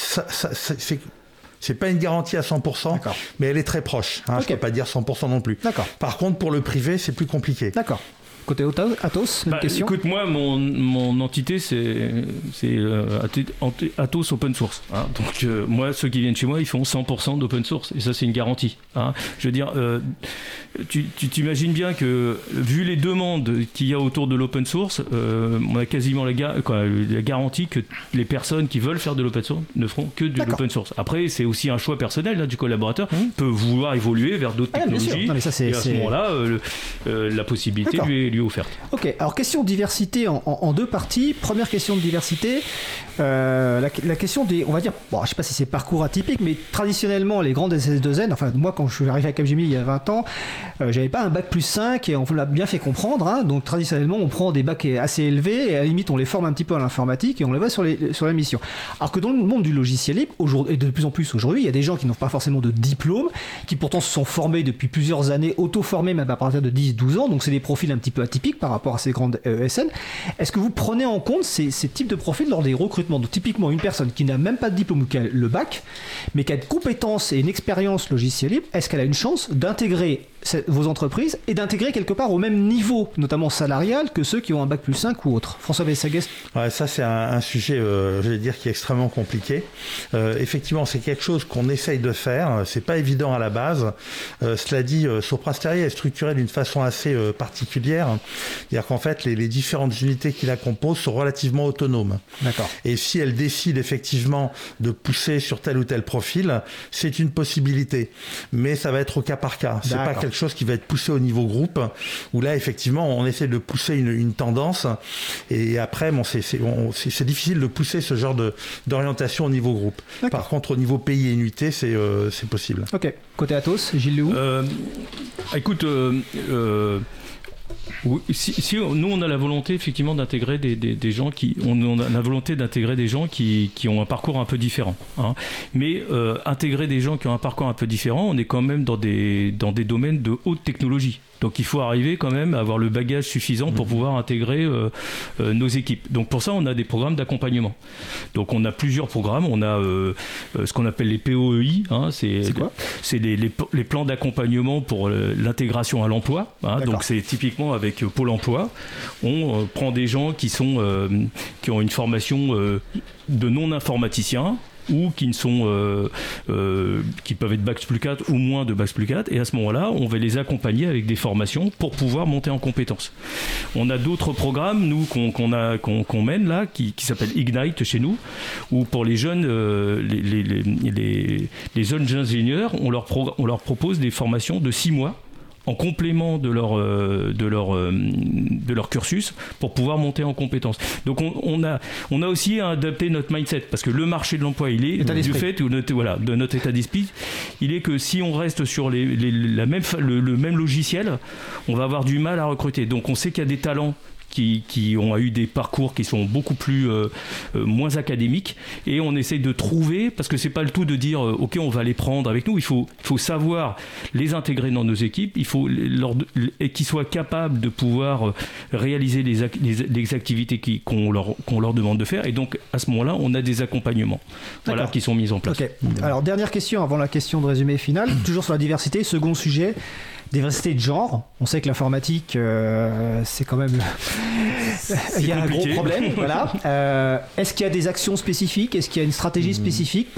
c'est pas une garantie à 100%, mais elle est très proche. Hein, Je ne peux pas dire 100% non plus. Par contre, pour le privé, c'est plus compliqué. D'accord. Côté Atos, une bah, question Écoute, moi, mon, mon entité, c'est euh, Atos Open Source. Hein. Donc, euh, moi, ceux qui viennent chez moi, ils font 100% d'open source. Et ça, c'est une garantie. Hein. Je veux dire, euh, tu t'imagines bien que, vu les demandes qu'il y a autour de l'open source, on a quasiment la, la, garantie que les personnes qui veulent faire de l'open source ne feront que de l'open source. Après, c'est aussi un choix personnel là, du collaborateur. Mmh. peut vouloir évoluer vers d'autres ah, technologies. et à ce moment-là, la possibilité lui est offerte. Ok, alors question diversité en, deux parties. Première question de diversité, euh, la, question des, on va dire, bon, je sais pas si c'est parcours atypique, mais traditionnellement, les grandes SS2N, enfin, moi, quand je suis arrivé à Capgemini il y a 20 ans, euh, j'avais pas un bac plus 5 et on l'a bien fait comprendre. Hein. donc, traditionnellement, on prend des bacs assez élevés et à la limite, on les forme un petit peu à l'informatique et on les va sur, la mission. Alors que dans le monde du logiciel libre, et de plus en plus aujourd'hui, il y a des gens qui n'ont pas forcément de diplôme, qui pourtant se sont formés depuis plusieurs années, auto-formés même à partir de 10-12 ans, donc c'est des profils un petit peu atypiques par rapport à ces grandes ESN. Est-ce que vous prenez en compte ces, types de profils lors des recrutements? Donc typiquement une personne qui n'a même pas de diplôme ou qui a le bac, mais qui a de compétences et une expérience logicielle libre, est-ce qu'elle a une chance d'intégrer vos entreprises et d'intégrer quelque part au même niveau, notamment salarial, que ceux qui ont un bac plus 5 ou autre François Bessagues ouais, Ça, c'est un, sujet, euh, je vais dire, qui est extrêmement compliqué. Euh, effectivement, c'est quelque chose qu'on essaye de faire. C'est pas évident à la base. Euh, cela dit, Soprasteria est structuré d'une façon assez particulière. C'est-à-dire qu'en fait, les, les, différentes unités qui la composent sont relativement autonomes. D'accord. Et si elles décident effectivement de pousser sur tel ou tel profil, c'est une possibilité. Mais ça va être au cas par cas. C'est pas quelque chose qui va être poussé au niveau groupe, où là, effectivement, on essaie de pousser une, tendance. Et après, bon, c'est difficile de pousser ce genre d'orientation au niveau groupe. Par contre, au niveau pays et unité, c'est euh, possible. Ok. Côté Atos, Gilles Léou euh, Écoute, euh, si, nous on a la volonté effectivement d'intégrer des, gens qui on, a la volonté d'intégrer des gens qui, ont un parcours un peu différent. Hein. Mais intégrer des gens qui ont un parcours un peu différent, on est quand même dans des dans des domaines de haute technologie. Donc il faut arriver quand même à avoir le bagage suffisant pour mmh. pouvoir intégrer euh, euh, nos équipes. Donc pour ça, on a des programmes d'accompagnement. Donc on a plusieurs programmes. On a euh, ce qu'on appelle les POEI. Hein, c'est quoi C'est les, les, plans d'accompagnement pour l'intégration à l'emploi. Hein. donc c'est typiquement avec Pôle Emploi. On prend des gens qui sont qui ont une formation de non informaticiens ou qui ne sont euh, euh, qui peuvent être bac plus 4 ou moins de bac plus 4 et à ce moment-là on va les accompagner avec des formations pour pouvoir monter en compétences. On a d'autres programmes nous qu'on a qu'on mène là qui, qui s'appellent Ignite chez nous où pour les jeunes euh, les, les, les, les, jeunes ingénieurs on leur, on leur propose des formations de 6 mois en complément de leur, euh, de leur, euh, de leur cursus pour pouvoir monter en compétences. Donc on, a, on a aussi à adapter notre mindset parce que le marché de l'emploi, il est du fait ou notre, voilà, de notre état d'esprit, il est que si on reste sur les, la même, le, le même logiciel, on va avoir du mal à recruter. Donc on sait qu'il y a des talents qui, ont eu des parcours qui sont beaucoup plus euh, euh, moins académiques. Et on essaye de trouver parce que c'est pas le tout de dire euh, ok on va les prendre avec nous. Il faut il faut savoir les intégrer dans nos équipes. Il faut leur, et qu'ils soient capables de pouvoir réaliser les, les, activités qu'on leur qu'on leur demande de faire. Et donc à ce moment-là on a des accompagnements voilà qui sont mis en place. Alors dernière question avant la question de résumé final. Toujours sur la diversité second sujet diversité de genre. On sait que l'informatique, euh, c'est quand même. Il y a un gros problème. voilà. Euh, est-ce qu'il y a des actions spécifiques? Est-ce qu'il y a une stratégie hmm. spécifique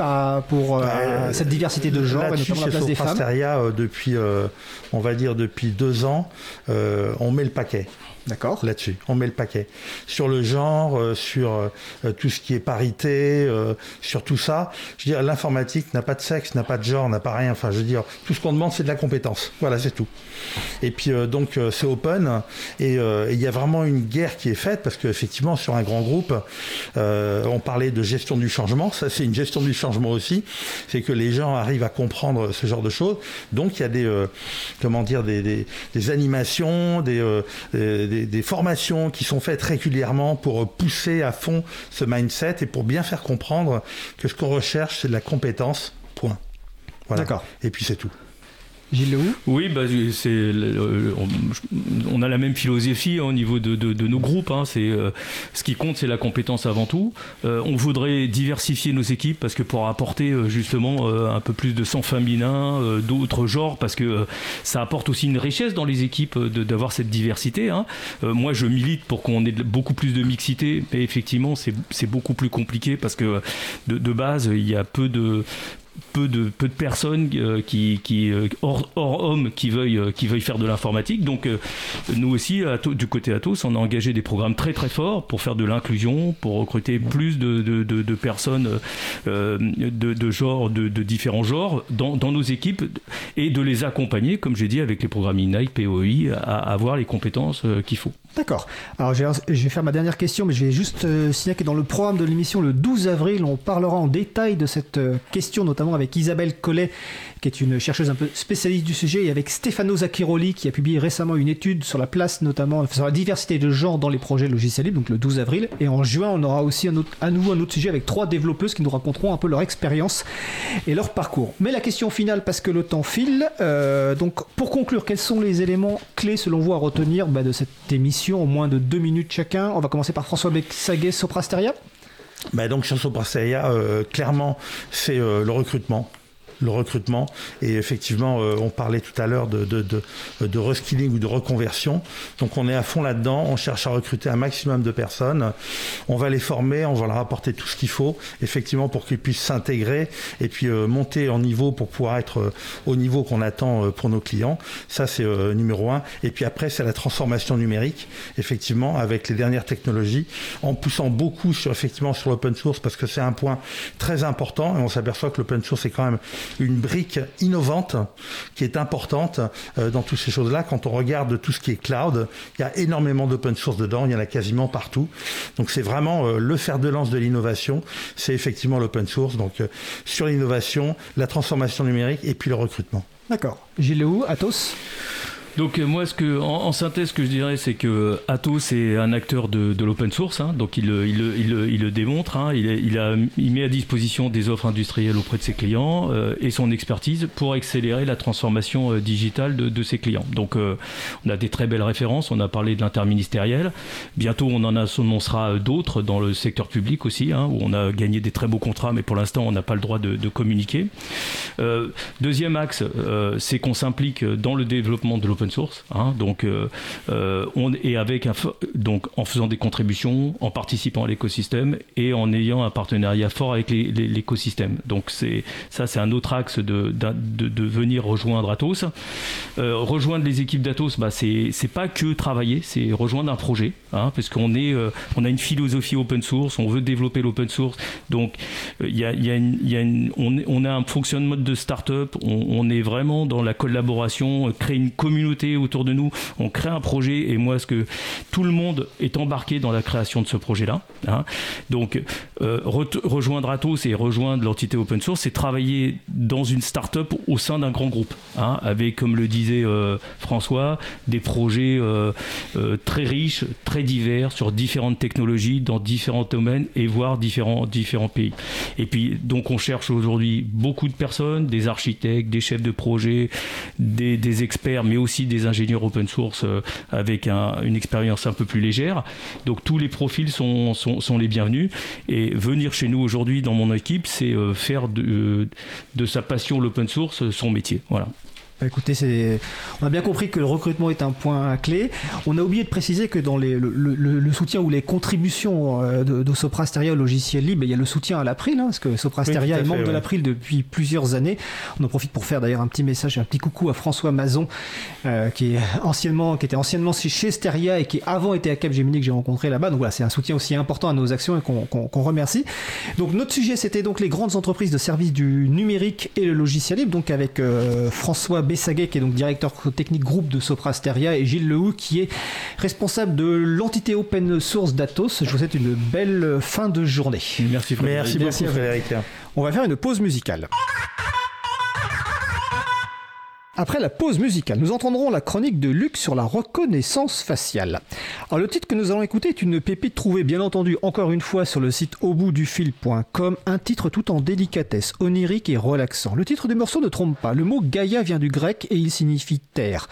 pour euh, bah, cette diversité de genre, notamment la place des femmes? Depuis, on va dire, depuis deux ans, on met le paquet. D'accord. Là-dessus, on met le paquet. Sur le genre, euh, sur euh, tout ce qui est parité, euh, sur tout ça. Je veux dire, l'informatique n'a pas de sexe, n'a pas de genre, n'a pas rien. Enfin, je veux dire, tout ce qu'on demande, c'est de la compétence. Voilà, c'est tout. Et puis, donc, c'est open. Et il y a vraiment une guerre qui est faite parce qu'effectivement, sur un grand groupe, on parlait de gestion du changement. Ça, c'est une gestion du changement aussi. C'est que les gens arrivent à comprendre ce genre de choses. Donc, il y a des, comment dire, des, animations, des des, formations qui sont faites régulièrement pour pousser à fond ce mindset et pour bien faire comprendre que ce qu'on recherche, c'est de la compétence, point. D'accord. Et puis c'est tout. Gilles Oui, bah, c'est, on, a la même philosophie hein, au niveau de, nos groupes. Hein. c'est, euh, ce qui compte, c'est la compétence avant tout. Euh, on voudrait diversifier nos équipes parce que pour apporter euh, justement un peu plus de sang féminin, d'autres genres, parce que ça apporte aussi une richesse dans les équipes d'avoir cette diversité. Hein. moi, je milite pour qu'on ait beaucoup plus de mixité, mais effectivement, c'est, beaucoup plus compliqué parce que de base, il y a peu de peu de, peu de personnes euh, qui, qui euh, hors, hommes qui veuillent, euh, qui veuillent faire de l'informatique. Donc nous aussi, du côté Atos, on a engagé des programmes très très forts pour faire de l'inclusion, pour recruter plus de, de, de, personnes de, genre, de, différents genres dans, dans, nos équipes et de les accompagner, comme j'ai dit, avec les programmes INAI, POI, à, avoir les compétences qu'il faut. D'accord. Alors je vais faire ma dernière question, mais je vais juste signaler que dans le programme de l'émission le 12 avril, on parlera en détail de cette question, notamment avec Isabelle Collet, qui est une chercheuse un peu spécialiste du sujet, et avec Stefano Zacchiroli, qui a publié récemment une étude sur la place, notamment sur la diversité de genre dans les projets logiciels libres, donc le 12 avril. Et en juin, on aura aussi à nouveau un autre sujet avec trois développeuses qui nous raconteront un peu leur expérience et leur parcours. Mais la question finale, parce que le temps file, euh, donc pour conclure, quels sont les éléments clés selon vous à retenir bah, de cette émission en moins de deux minutes chacun On va commencer par François Bexaguet, Soprasteria. Bah donc sur Soprasteria, euh, clairement, c'est euh, le recrutement. Le recrutement. Et effectivement, on parlait tout à l'heure de, de, de, de reskilling ou de reconversion. Donc on est à fond là-dedans. On cherche à recruter un maximum de personnes. On va les former, on va leur apporter tout ce qu'il faut, effectivement, pour qu'ils puissent s'intégrer et puis monter en niveau pour pouvoir être au niveau qu'on attend pour nos clients. Ça, c'est numéro un. Et puis après, c'est la transformation numérique, effectivement, avec les dernières technologies, en poussant beaucoup sur effectivement sur l'open source parce que c'est un point très important et on s'aperçoit que l'open source est quand même une brique innovante qui est importante euh, dans toutes ces choses-là. Quand on regarde tout ce qui est cloud, il y a énormément d'open source dedans, il y en a quasiment partout. Donc c'est vraiment euh, le fer de lance de l'innovation, c'est effectivement l'open source. Donc euh, sur l'innovation, la transformation numérique et puis le recrutement. D'accord. Gilles Athos donc euh, moi, ce que, en, synthèse, ce que je dirais, c'est que Atos est un acteur de, l'open source, hein. donc il, le démontre, hein. il, a, il, met à disposition des offres industrielles auprès de ses clients euh, et son expertise pour accélérer la transformation euh, digitale de, ses clients. Donc on a des très belles références, on a parlé de l'interministériel, bientôt on en annoncera d'autres dans le secteur public aussi, hein, où on a gagné des très beaux contrats, mais pour l'instant on n'a pas le droit de, de communiquer. deuxième axe, c'est qu'on s'implique dans le développement de l'open source. Hein. donc, euh, euh, on et avec un, donc en faisant des contributions, en participant à l'écosystème et en ayant un partenariat fort avec l'écosystème. Donc c'est ça, c'est un autre axe de, de, de, venir rejoindre Atos. Euh, rejoindre les équipes d'Atos, bah c'est pas que travailler, c'est rejoindre un projet, hein, parce qu'on est on a une philosophie open source, on veut développer l'open source. Donc il y une, y a on, on a un fonctionnement de start-up, on, on est vraiment dans la collaboration, créer une communauté autour de nous, on crée un projet et moi, ce que tout le monde est embarqué dans la création de ce projet-là. Hein. Donc, euh, rejoindre Atos et rejoindre l'entité open source, c'est travailler dans une start-up au sein d'un grand groupe, hein, avec, comme le disait euh, François, des projets euh, très riches, très divers, sur différentes technologies, dans différents domaines et voire différents, différents pays. Et puis, donc, on cherche aujourd'hui beaucoup de personnes, des architectes, des chefs de projet, des experts, mais aussi des ingénieurs open source euh, avec une expérience un peu plus légère. Donc tous les profils sont, sont, les bienvenus. Et venir chez nous aujourd'hui dans mon équipe, c'est euh, faire de, de sa passion l'open source son métier. Voilà. Bah, écoutez, c'est... on a bien compris que le recrutement est un point clé. On a oublié de préciser que dans les, le, soutien ou les contributions euh, de, de Soprasteria au logiciel libre, il y a le soutien à l'April, hein, parce que Soprasteria est membre de l'April depuis plusieurs années. On en profite pour faire d'ailleurs un petit message, un petit coucou à François Mazon, euh, qui, est anciennement, qui était anciennement chez Steria et qui avant était à Capgemini que j'ai rencontré là-bas. Donc voilà, c'est un soutien aussi important à nos actions et qu'on, remercie. Donc notre sujet, c'était donc les grandes entreprises de services du numérique et le logiciel libre, donc avec euh, François Bessaguet, qui est donc directeur technique groupe de Soprasteria, et Gilles Lehou, qui est responsable de l'entité open source d'Atos. Je vous souhaite une belle fin de journée. Merci Frédéric. Merci beaucoup Frédéric. On va faire une pause musicale. Après la pause musicale, nous entendrons la chronique de Luc sur la reconnaissance faciale. Alors, le titre que nous allons écouter est une pépite trouvée bien entendu encore une fois sur le site auboutdufil.com, un titre tout en délicatesse, onirique et relaxant. Le titre du morceau ne trompe pas, le mot Gaïa vient du grec et il signifie terre.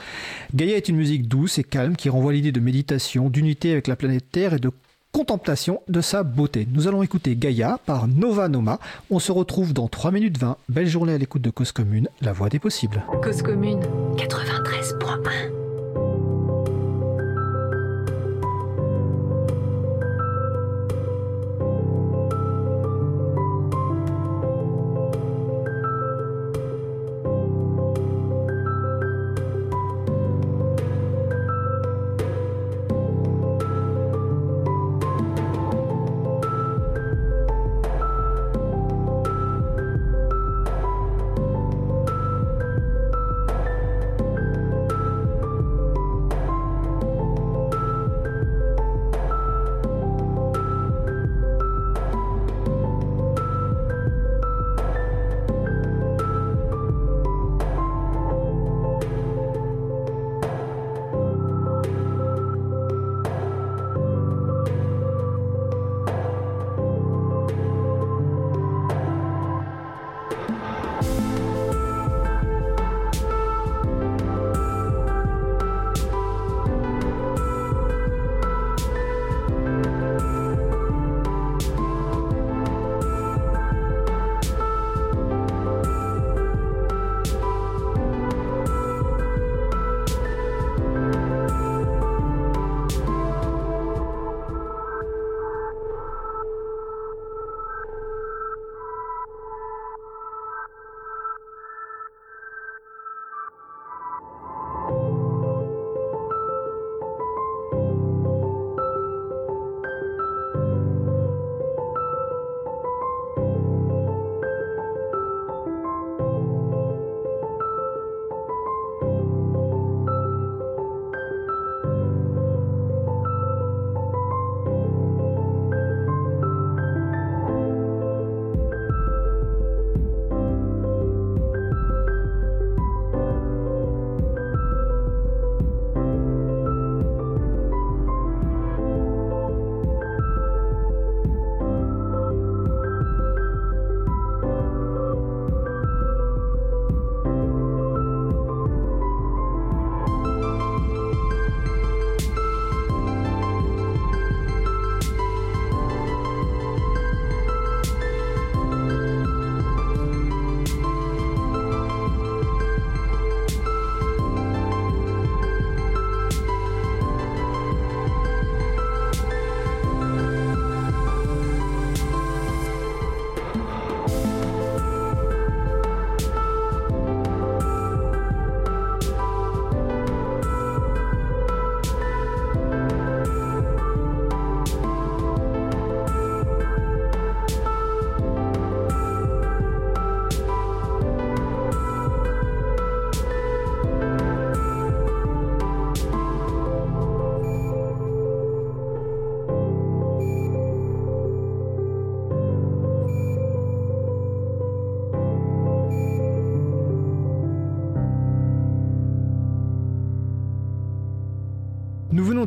Gaïa est une musique douce et calme qui renvoie l'idée de méditation, d'unité avec la planète Terre et de contemplation de sa beauté. Nous allons écouter Gaïa par Nova Noma. On se retrouve dans 3 minutes 20. Belle journée à l'écoute de Cause Commune, la voix des possibles. Cause Commune 93.1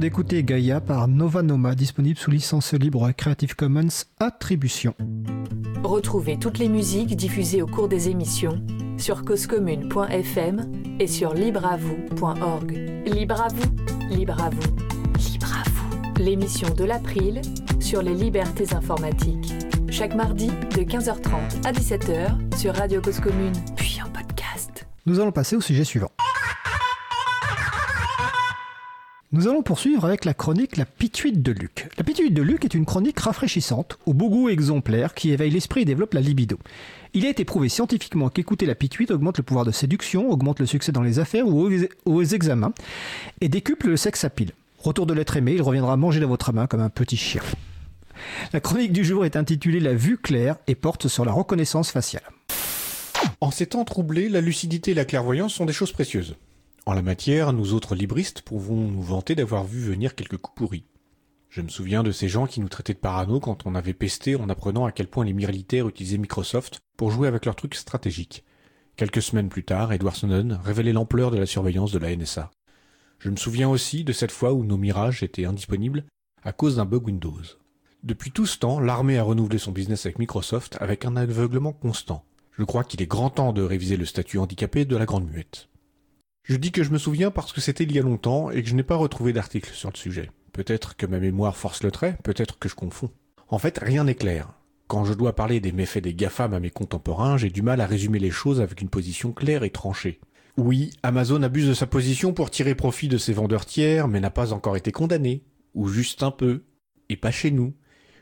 d'écouter Gaia par Nova Noma, disponible sous licence libre Creative Commons Attribution. Retrouvez toutes les musiques diffusées au cours des émissions sur causecommune.fm et sur libreavoue.org. Libre à vous, libre à vous, libre à vous. L'émission de l'April sur les libertés informatiques. Chaque mardi de 15h30 à 17h sur Radio Cause Commune, puis en podcast. Nous allons passer au sujet suivant. Nous allons poursuivre avec la chronique La Pituite de Luc. La Pituite de Luc est une chronique rafraîchissante, au beau goût exemplaire, qui éveille l'esprit et développe la libido. Il a été prouvé scientifiquement qu'écouter la pituite augmente le pouvoir de séduction, augmente le succès dans les affaires ou aux examens, et décuple le sexe à pile. Retour de l'être aimé, il reviendra manger dans votre main comme un petit chien. La chronique du jour est intitulée La vue claire et porte sur la reconnaissance faciale. En ces temps troublés, la lucidité et la clairvoyance sont des choses précieuses. En la matière, nous autres libristes pouvons nous vanter d'avoir vu venir quelques coups pourris. Je me souviens de ces gens qui nous traitaient de parano quand on avait pesté en apprenant à quel point les militaires utilisaient Microsoft pour jouer avec leurs trucs stratégiques. Quelques semaines plus tard, Edward Snowden révélait l'ampleur de la surveillance de la NSA. Je me souviens aussi de cette fois où nos mirages étaient indisponibles à cause d'un bug Windows. Depuis tout ce temps, l'armée a renouvelé son business avec Microsoft avec un aveuglement constant. Je crois qu'il est grand temps de réviser le statut handicapé de la Grande Muette. Je dis que je me souviens parce que c'était il y a longtemps et que je n'ai pas retrouvé d'article sur le sujet. Peut-être que ma mémoire force le trait, peut-être que je confonds. En fait, rien n'est clair. Quand je dois parler des méfaits des GAFAM à mes contemporains, j'ai du mal à résumer les choses avec une position claire et tranchée. Oui, Amazon abuse de sa position pour tirer profit de ses vendeurs tiers, mais n'a pas encore été condamné. Ou juste un peu. Et pas chez nous.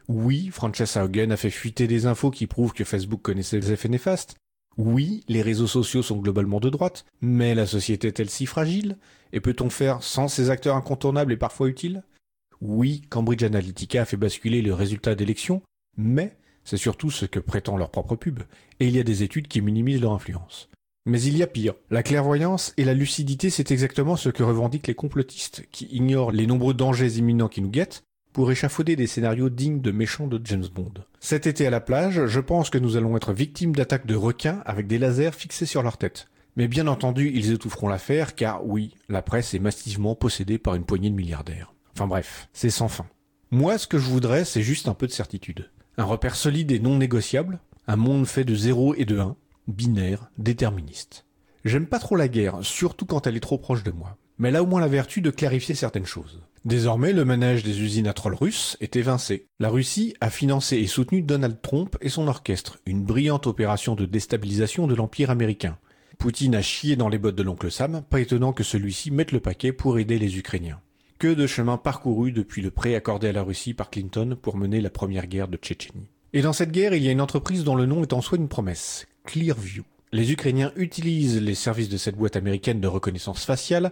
Oui, Francesca Hogan a fait fuiter des infos qui prouvent que Facebook connaissait les effets néfastes, oui, les réseaux sociaux sont globalement de droite, mais la société est-elle si fragile? Et peut-on faire sans ces acteurs incontournables et parfois utiles? Oui, Cambridge Analytica a fait basculer le résultat d'élections, mais c'est surtout ce que prétend leur propre pub, et il y a des études qui minimisent leur influence. Mais il y a pire. La clairvoyance et la lucidité, c'est exactement ce que revendiquent les complotistes, qui ignorent les nombreux dangers imminents qui nous guettent, pour échafauder des scénarios dignes de méchants de James Bond. Cet été à la plage, je pense que nous allons être victimes d'attaques de requins avec des lasers fixés sur leur tête. Mais bien entendu, ils étoufferont l'affaire car oui, la presse est massivement possédée par une poignée de milliardaires. Enfin bref, c'est sans fin. Moi, ce que je voudrais, c'est juste un peu de certitude. Un repère solide et non négociable, un monde fait de 0 et de 1, binaire, déterministe. J'aime pas trop la guerre, surtout quand elle est trop proche de moi. Mais elle a au moins la vertu de clarifier certaines choses. Désormais, le manège des usines à trolls russes est évincé. La Russie a financé et soutenu Donald Trump et son orchestre, une brillante opération de déstabilisation de l'Empire américain. Poutine a chié dans les bottes de l'oncle Sam, pas étonnant que celui-ci mette le paquet pour aider les Ukrainiens. Que de chemin parcouru depuis le prêt accordé à la Russie par Clinton pour mener la première guerre de Tchétchénie. Et dans cette guerre, il y a une entreprise dont le nom est en soi une promesse, Clearview. Les Ukrainiens utilisent les services de cette boîte américaine de reconnaissance faciale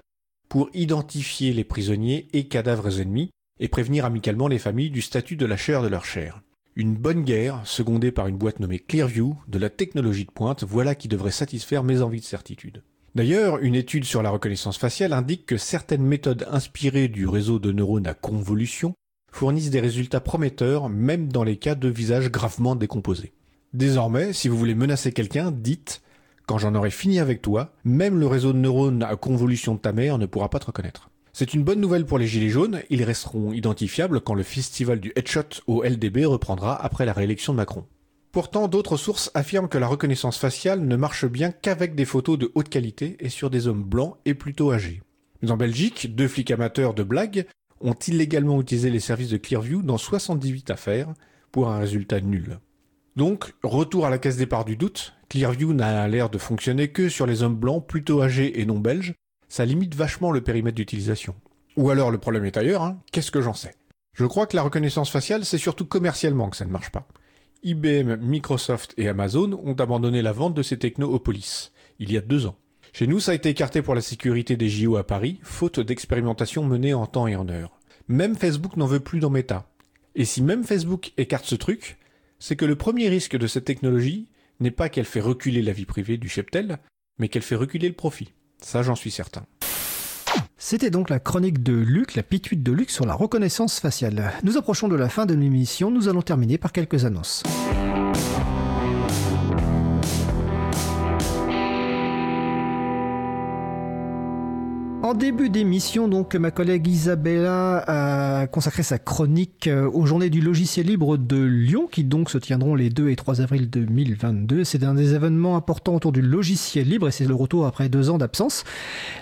pour identifier les prisonniers et cadavres ennemis et prévenir amicalement les familles du statut de la chair de leur chair. Une bonne guerre, secondée par une boîte nommée Clearview, de la technologie de pointe, voilà qui devrait satisfaire mes envies de certitude. D'ailleurs, une étude sur la reconnaissance faciale indique que certaines méthodes inspirées du réseau de neurones à convolution fournissent des résultats prometteurs même dans les cas de visages gravement décomposés. Désormais, si vous voulez menacer quelqu'un, dites quand j'en aurai fini avec toi, même le réseau de neurones à convolution de ta mère ne pourra pas te reconnaître. C'est une bonne nouvelle pour les Gilets jaunes, ils resteront identifiables quand le festival du headshot au LDB reprendra après la réélection de Macron. Pourtant, d'autres sources affirment que la reconnaissance faciale ne marche bien qu'avec des photos de haute qualité et sur des hommes blancs et plutôt âgés. Mais en Belgique, deux flics amateurs de blagues ont illégalement utilisé les services de Clearview dans 78 affaires pour un résultat nul. Donc, retour à la caisse départ du doute, Clearview n'a l'air de fonctionner que sur les hommes blancs plutôt âgés et non belges, ça limite vachement le périmètre d'utilisation. Ou alors le problème est ailleurs, hein qu'est-ce que j'en sais? Je crois que la reconnaissance faciale, c'est surtout commercialement que ça ne marche pas. IBM, Microsoft et Amazon ont abandonné la vente de ces technos aux polices, il y a deux ans. Chez nous, ça a été écarté pour la sécurité des JO à Paris, faute d'expérimentation menée en temps et en heure. Même Facebook n'en veut plus dans Meta. Et si même Facebook écarte ce truc, c'est que le premier risque de cette technologie n'est pas qu'elle fait reculer la vie privée du cheptel, mais qu'elle fait reculer le profit. Ça, j'en suis certain. C'était donc la chronique de Luc, la pituite de Luc sur la reconnaissance faciale. Nous approchons de la fin de l'émission, nous allons terminer par quelques annonces. En début d'émission, donc, ma collègue Isabella a consacré sa chronique euh, aux journées du logiciel libre de Lyon, qui donc se tiendront les 2 et 3 avril 2022. C'est un des événements importants autour du logiciel libre et c'est le retour après deux ans d'absence.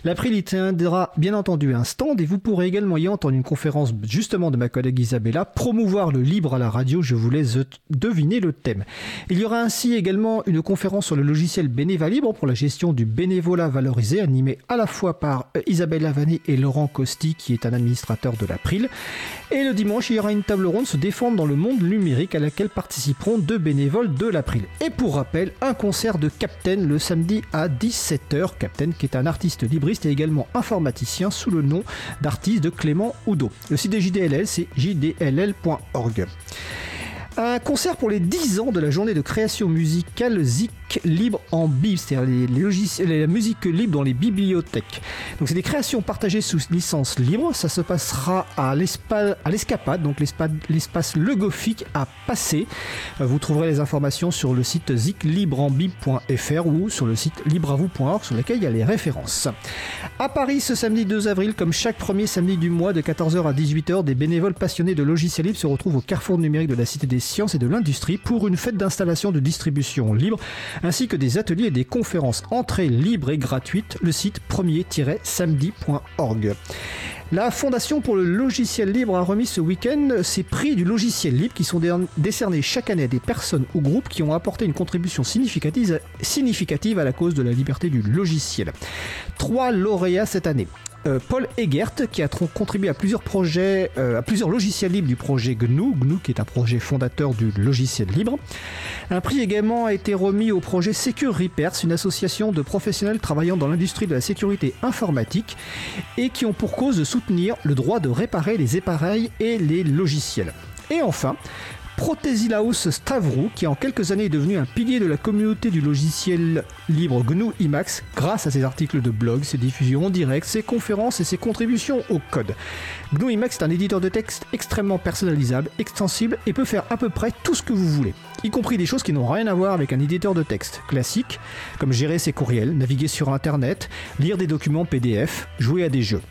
L'April y tiendra bien entendu un stand et vous pourrez également y entendre une conférence justement de ma collègue Isabella, promouvoir le libre à la radio. Je vous laisse deviner le thème. Il y aura ainsi également une conférence sur le logiciel Bénéva Libre pour la gestion du bénévolat valorisé, animée à la fois par euh, Isabelle Lavani et Laurent Costi, qui est un administrateur de l'April. Et le dimanche, il y aura une table ronde se défendre dans le monde numérique à laquelle participeront deux bénévoles de l'April. Et pour rappel, un concert de Captain le samedi à 17h. Captain, qui est un artiste libriste et également informaticien sous le nom d'artiste de Clément Oudot. Le site de JDLL, c'est jdll.org. Un concert pour les 10 ans de la journée de création musicale Zik libre en bib, c'est-à-dire les, la musique libre dans les bibliothèques. Donc c'est des créations partagées sous licence libre. Ça se passera à l'escapade, donc l'espace Legofik à Passé. Euh, vous trouverez les informations sur le site ziclibreambib.fr ou sur le site libreavou.org sur lequel il y a les références. À Paris ce samedi 2 avril, comme chaque premier samedi du mois de 14h à 18h, des bénévoles passionnés de logiciels libres se retrouvent au carrefour numérique de la Cité des Sciences et de l'Industrie pour une fête d'installation de distribution libre ainsi que des ateliers et des conférences entrées libres et gratuites, le site premier-samedi.org. La Fondation pour le logiciel libre a remis ce week-end ses prix du logiciel libre qui sont décernés chaque année à des personnes ou groupes qui ont apporté une contribution significative, significative à la cause de la liberté du logiciel. Trois lauréats cette année. Euh, Paul Egert qui a contribué à plusieurs projets, euh, à plusieurs logiciels libres du projet GNU, GNU qui est un projet fondateur du logiciel libre. Un prix également a été remis au projet Secure Repairs, une association de professionnels travaillant dans l'industrie de la sécurité informatique et qui ont pour cause de soutenir le droit de réparer les appareils et les logiciels. Et enfin, Protesilaos Stavro, qui en quelques années est devenu un pilier de la communauté du logiciel libre GNU Emacs grâce à ses articles de blog, ses diffusions en direct, ses conférences et ses contributions au code. GNU Emacs est un éditeur de texte extrêmement personnalisable, extensible et peut faire à peu près tout ce que vous voulez, y compris des choses qui n'ont rien à voir avec un éditeur de texte classique, comme gérer ses courriels, naviguer sur Internet, lire des documents PDF, jouer à des jeux.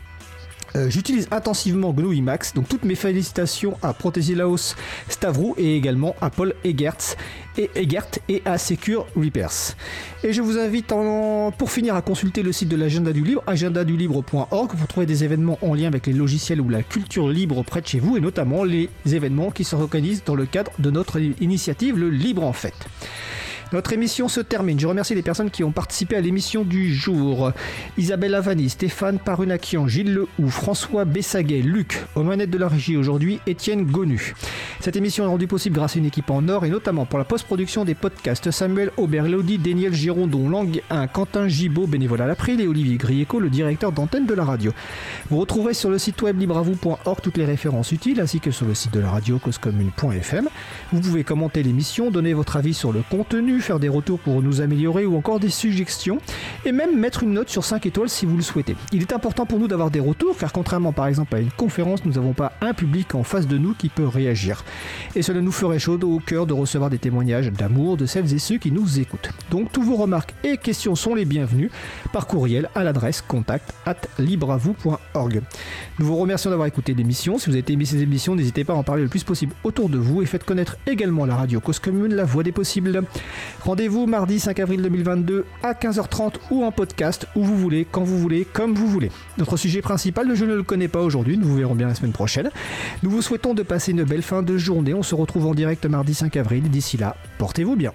Euh, j'utilise intensivement GNU Emacs, donc toutes mes félicitations à Protesilaos Stavro et également à Paul Egertz et Egert et à Secure Repairs. Et je vous invite pour finir à consulter le site de l'agenda du libre, agendadulibre.org, pour trouver des événements en lien avec les logiciels ou la culture libre près de chez vous et notamment les événements qui se reconnaissent dans le cadre de notre initiative Le Libre en Fête. Notre émission se termine. Je remercie les personnes qui ont participé à l'émission du jour. Isabelle Avani, Stéphane Parunakian, Gilles Lehou, François Bessaguet, Luc, aux manettes de la régie aujourd'hui, Étienne Gonu. Cette émission est rendue possible grâce à une équipe en or et notamment pour la post-production des podcasts Samuel Aubert, Elodie, Daniel Girondon, Lang 1, Quentin Gibaud, bénévole à l'April et Olivier Grieco, le directeur d'antenne de la radio. Vous retrouverez sur le site web libravou.org toutes les références utiles ainsi que sur le site de la radio causecommune.fm. Vous pouvez commenter l'émission, donner votre avis sur le contenu, faire des retours pour nous améliorer ou encore des suggestions et même mettre une note sur 5 étoiles si vous le souhaitez. Il est important pour nous d'avoir des retours car contrairement par exemple à une conférence, nous n'avons pas un public en face de nous qui peut réagir. Et cela nous ferait chaud au cœur de recevoir des témoignages d'amour de celles et ceux qui nous écoutent. Donc tous vos remarques et questions sont les bienvenues par courriel à l'adresse contact at libravou.org. Nous vous remercions d'avoir écouté l'émission. Si vous avez aimé ces émissions, n'hésitez pas à en parler le plus possible autour de vous et faites connaître également la radio Cause Commune, la voix des possibles. Rendez-vous mardi 5 avril 2022 à 15h30 ou en podcast, où vous voulez, quand vous voulez, comme vous voulez. Notre sujet principal, je ne le connais pas aujourd'hui, nous vous verrons bien la semaine prochaine. Nous vous souhaitons de passer une belle fin de journée. On se retrouve en direct mardi 5 avril. D'ici là, portez-vous bien.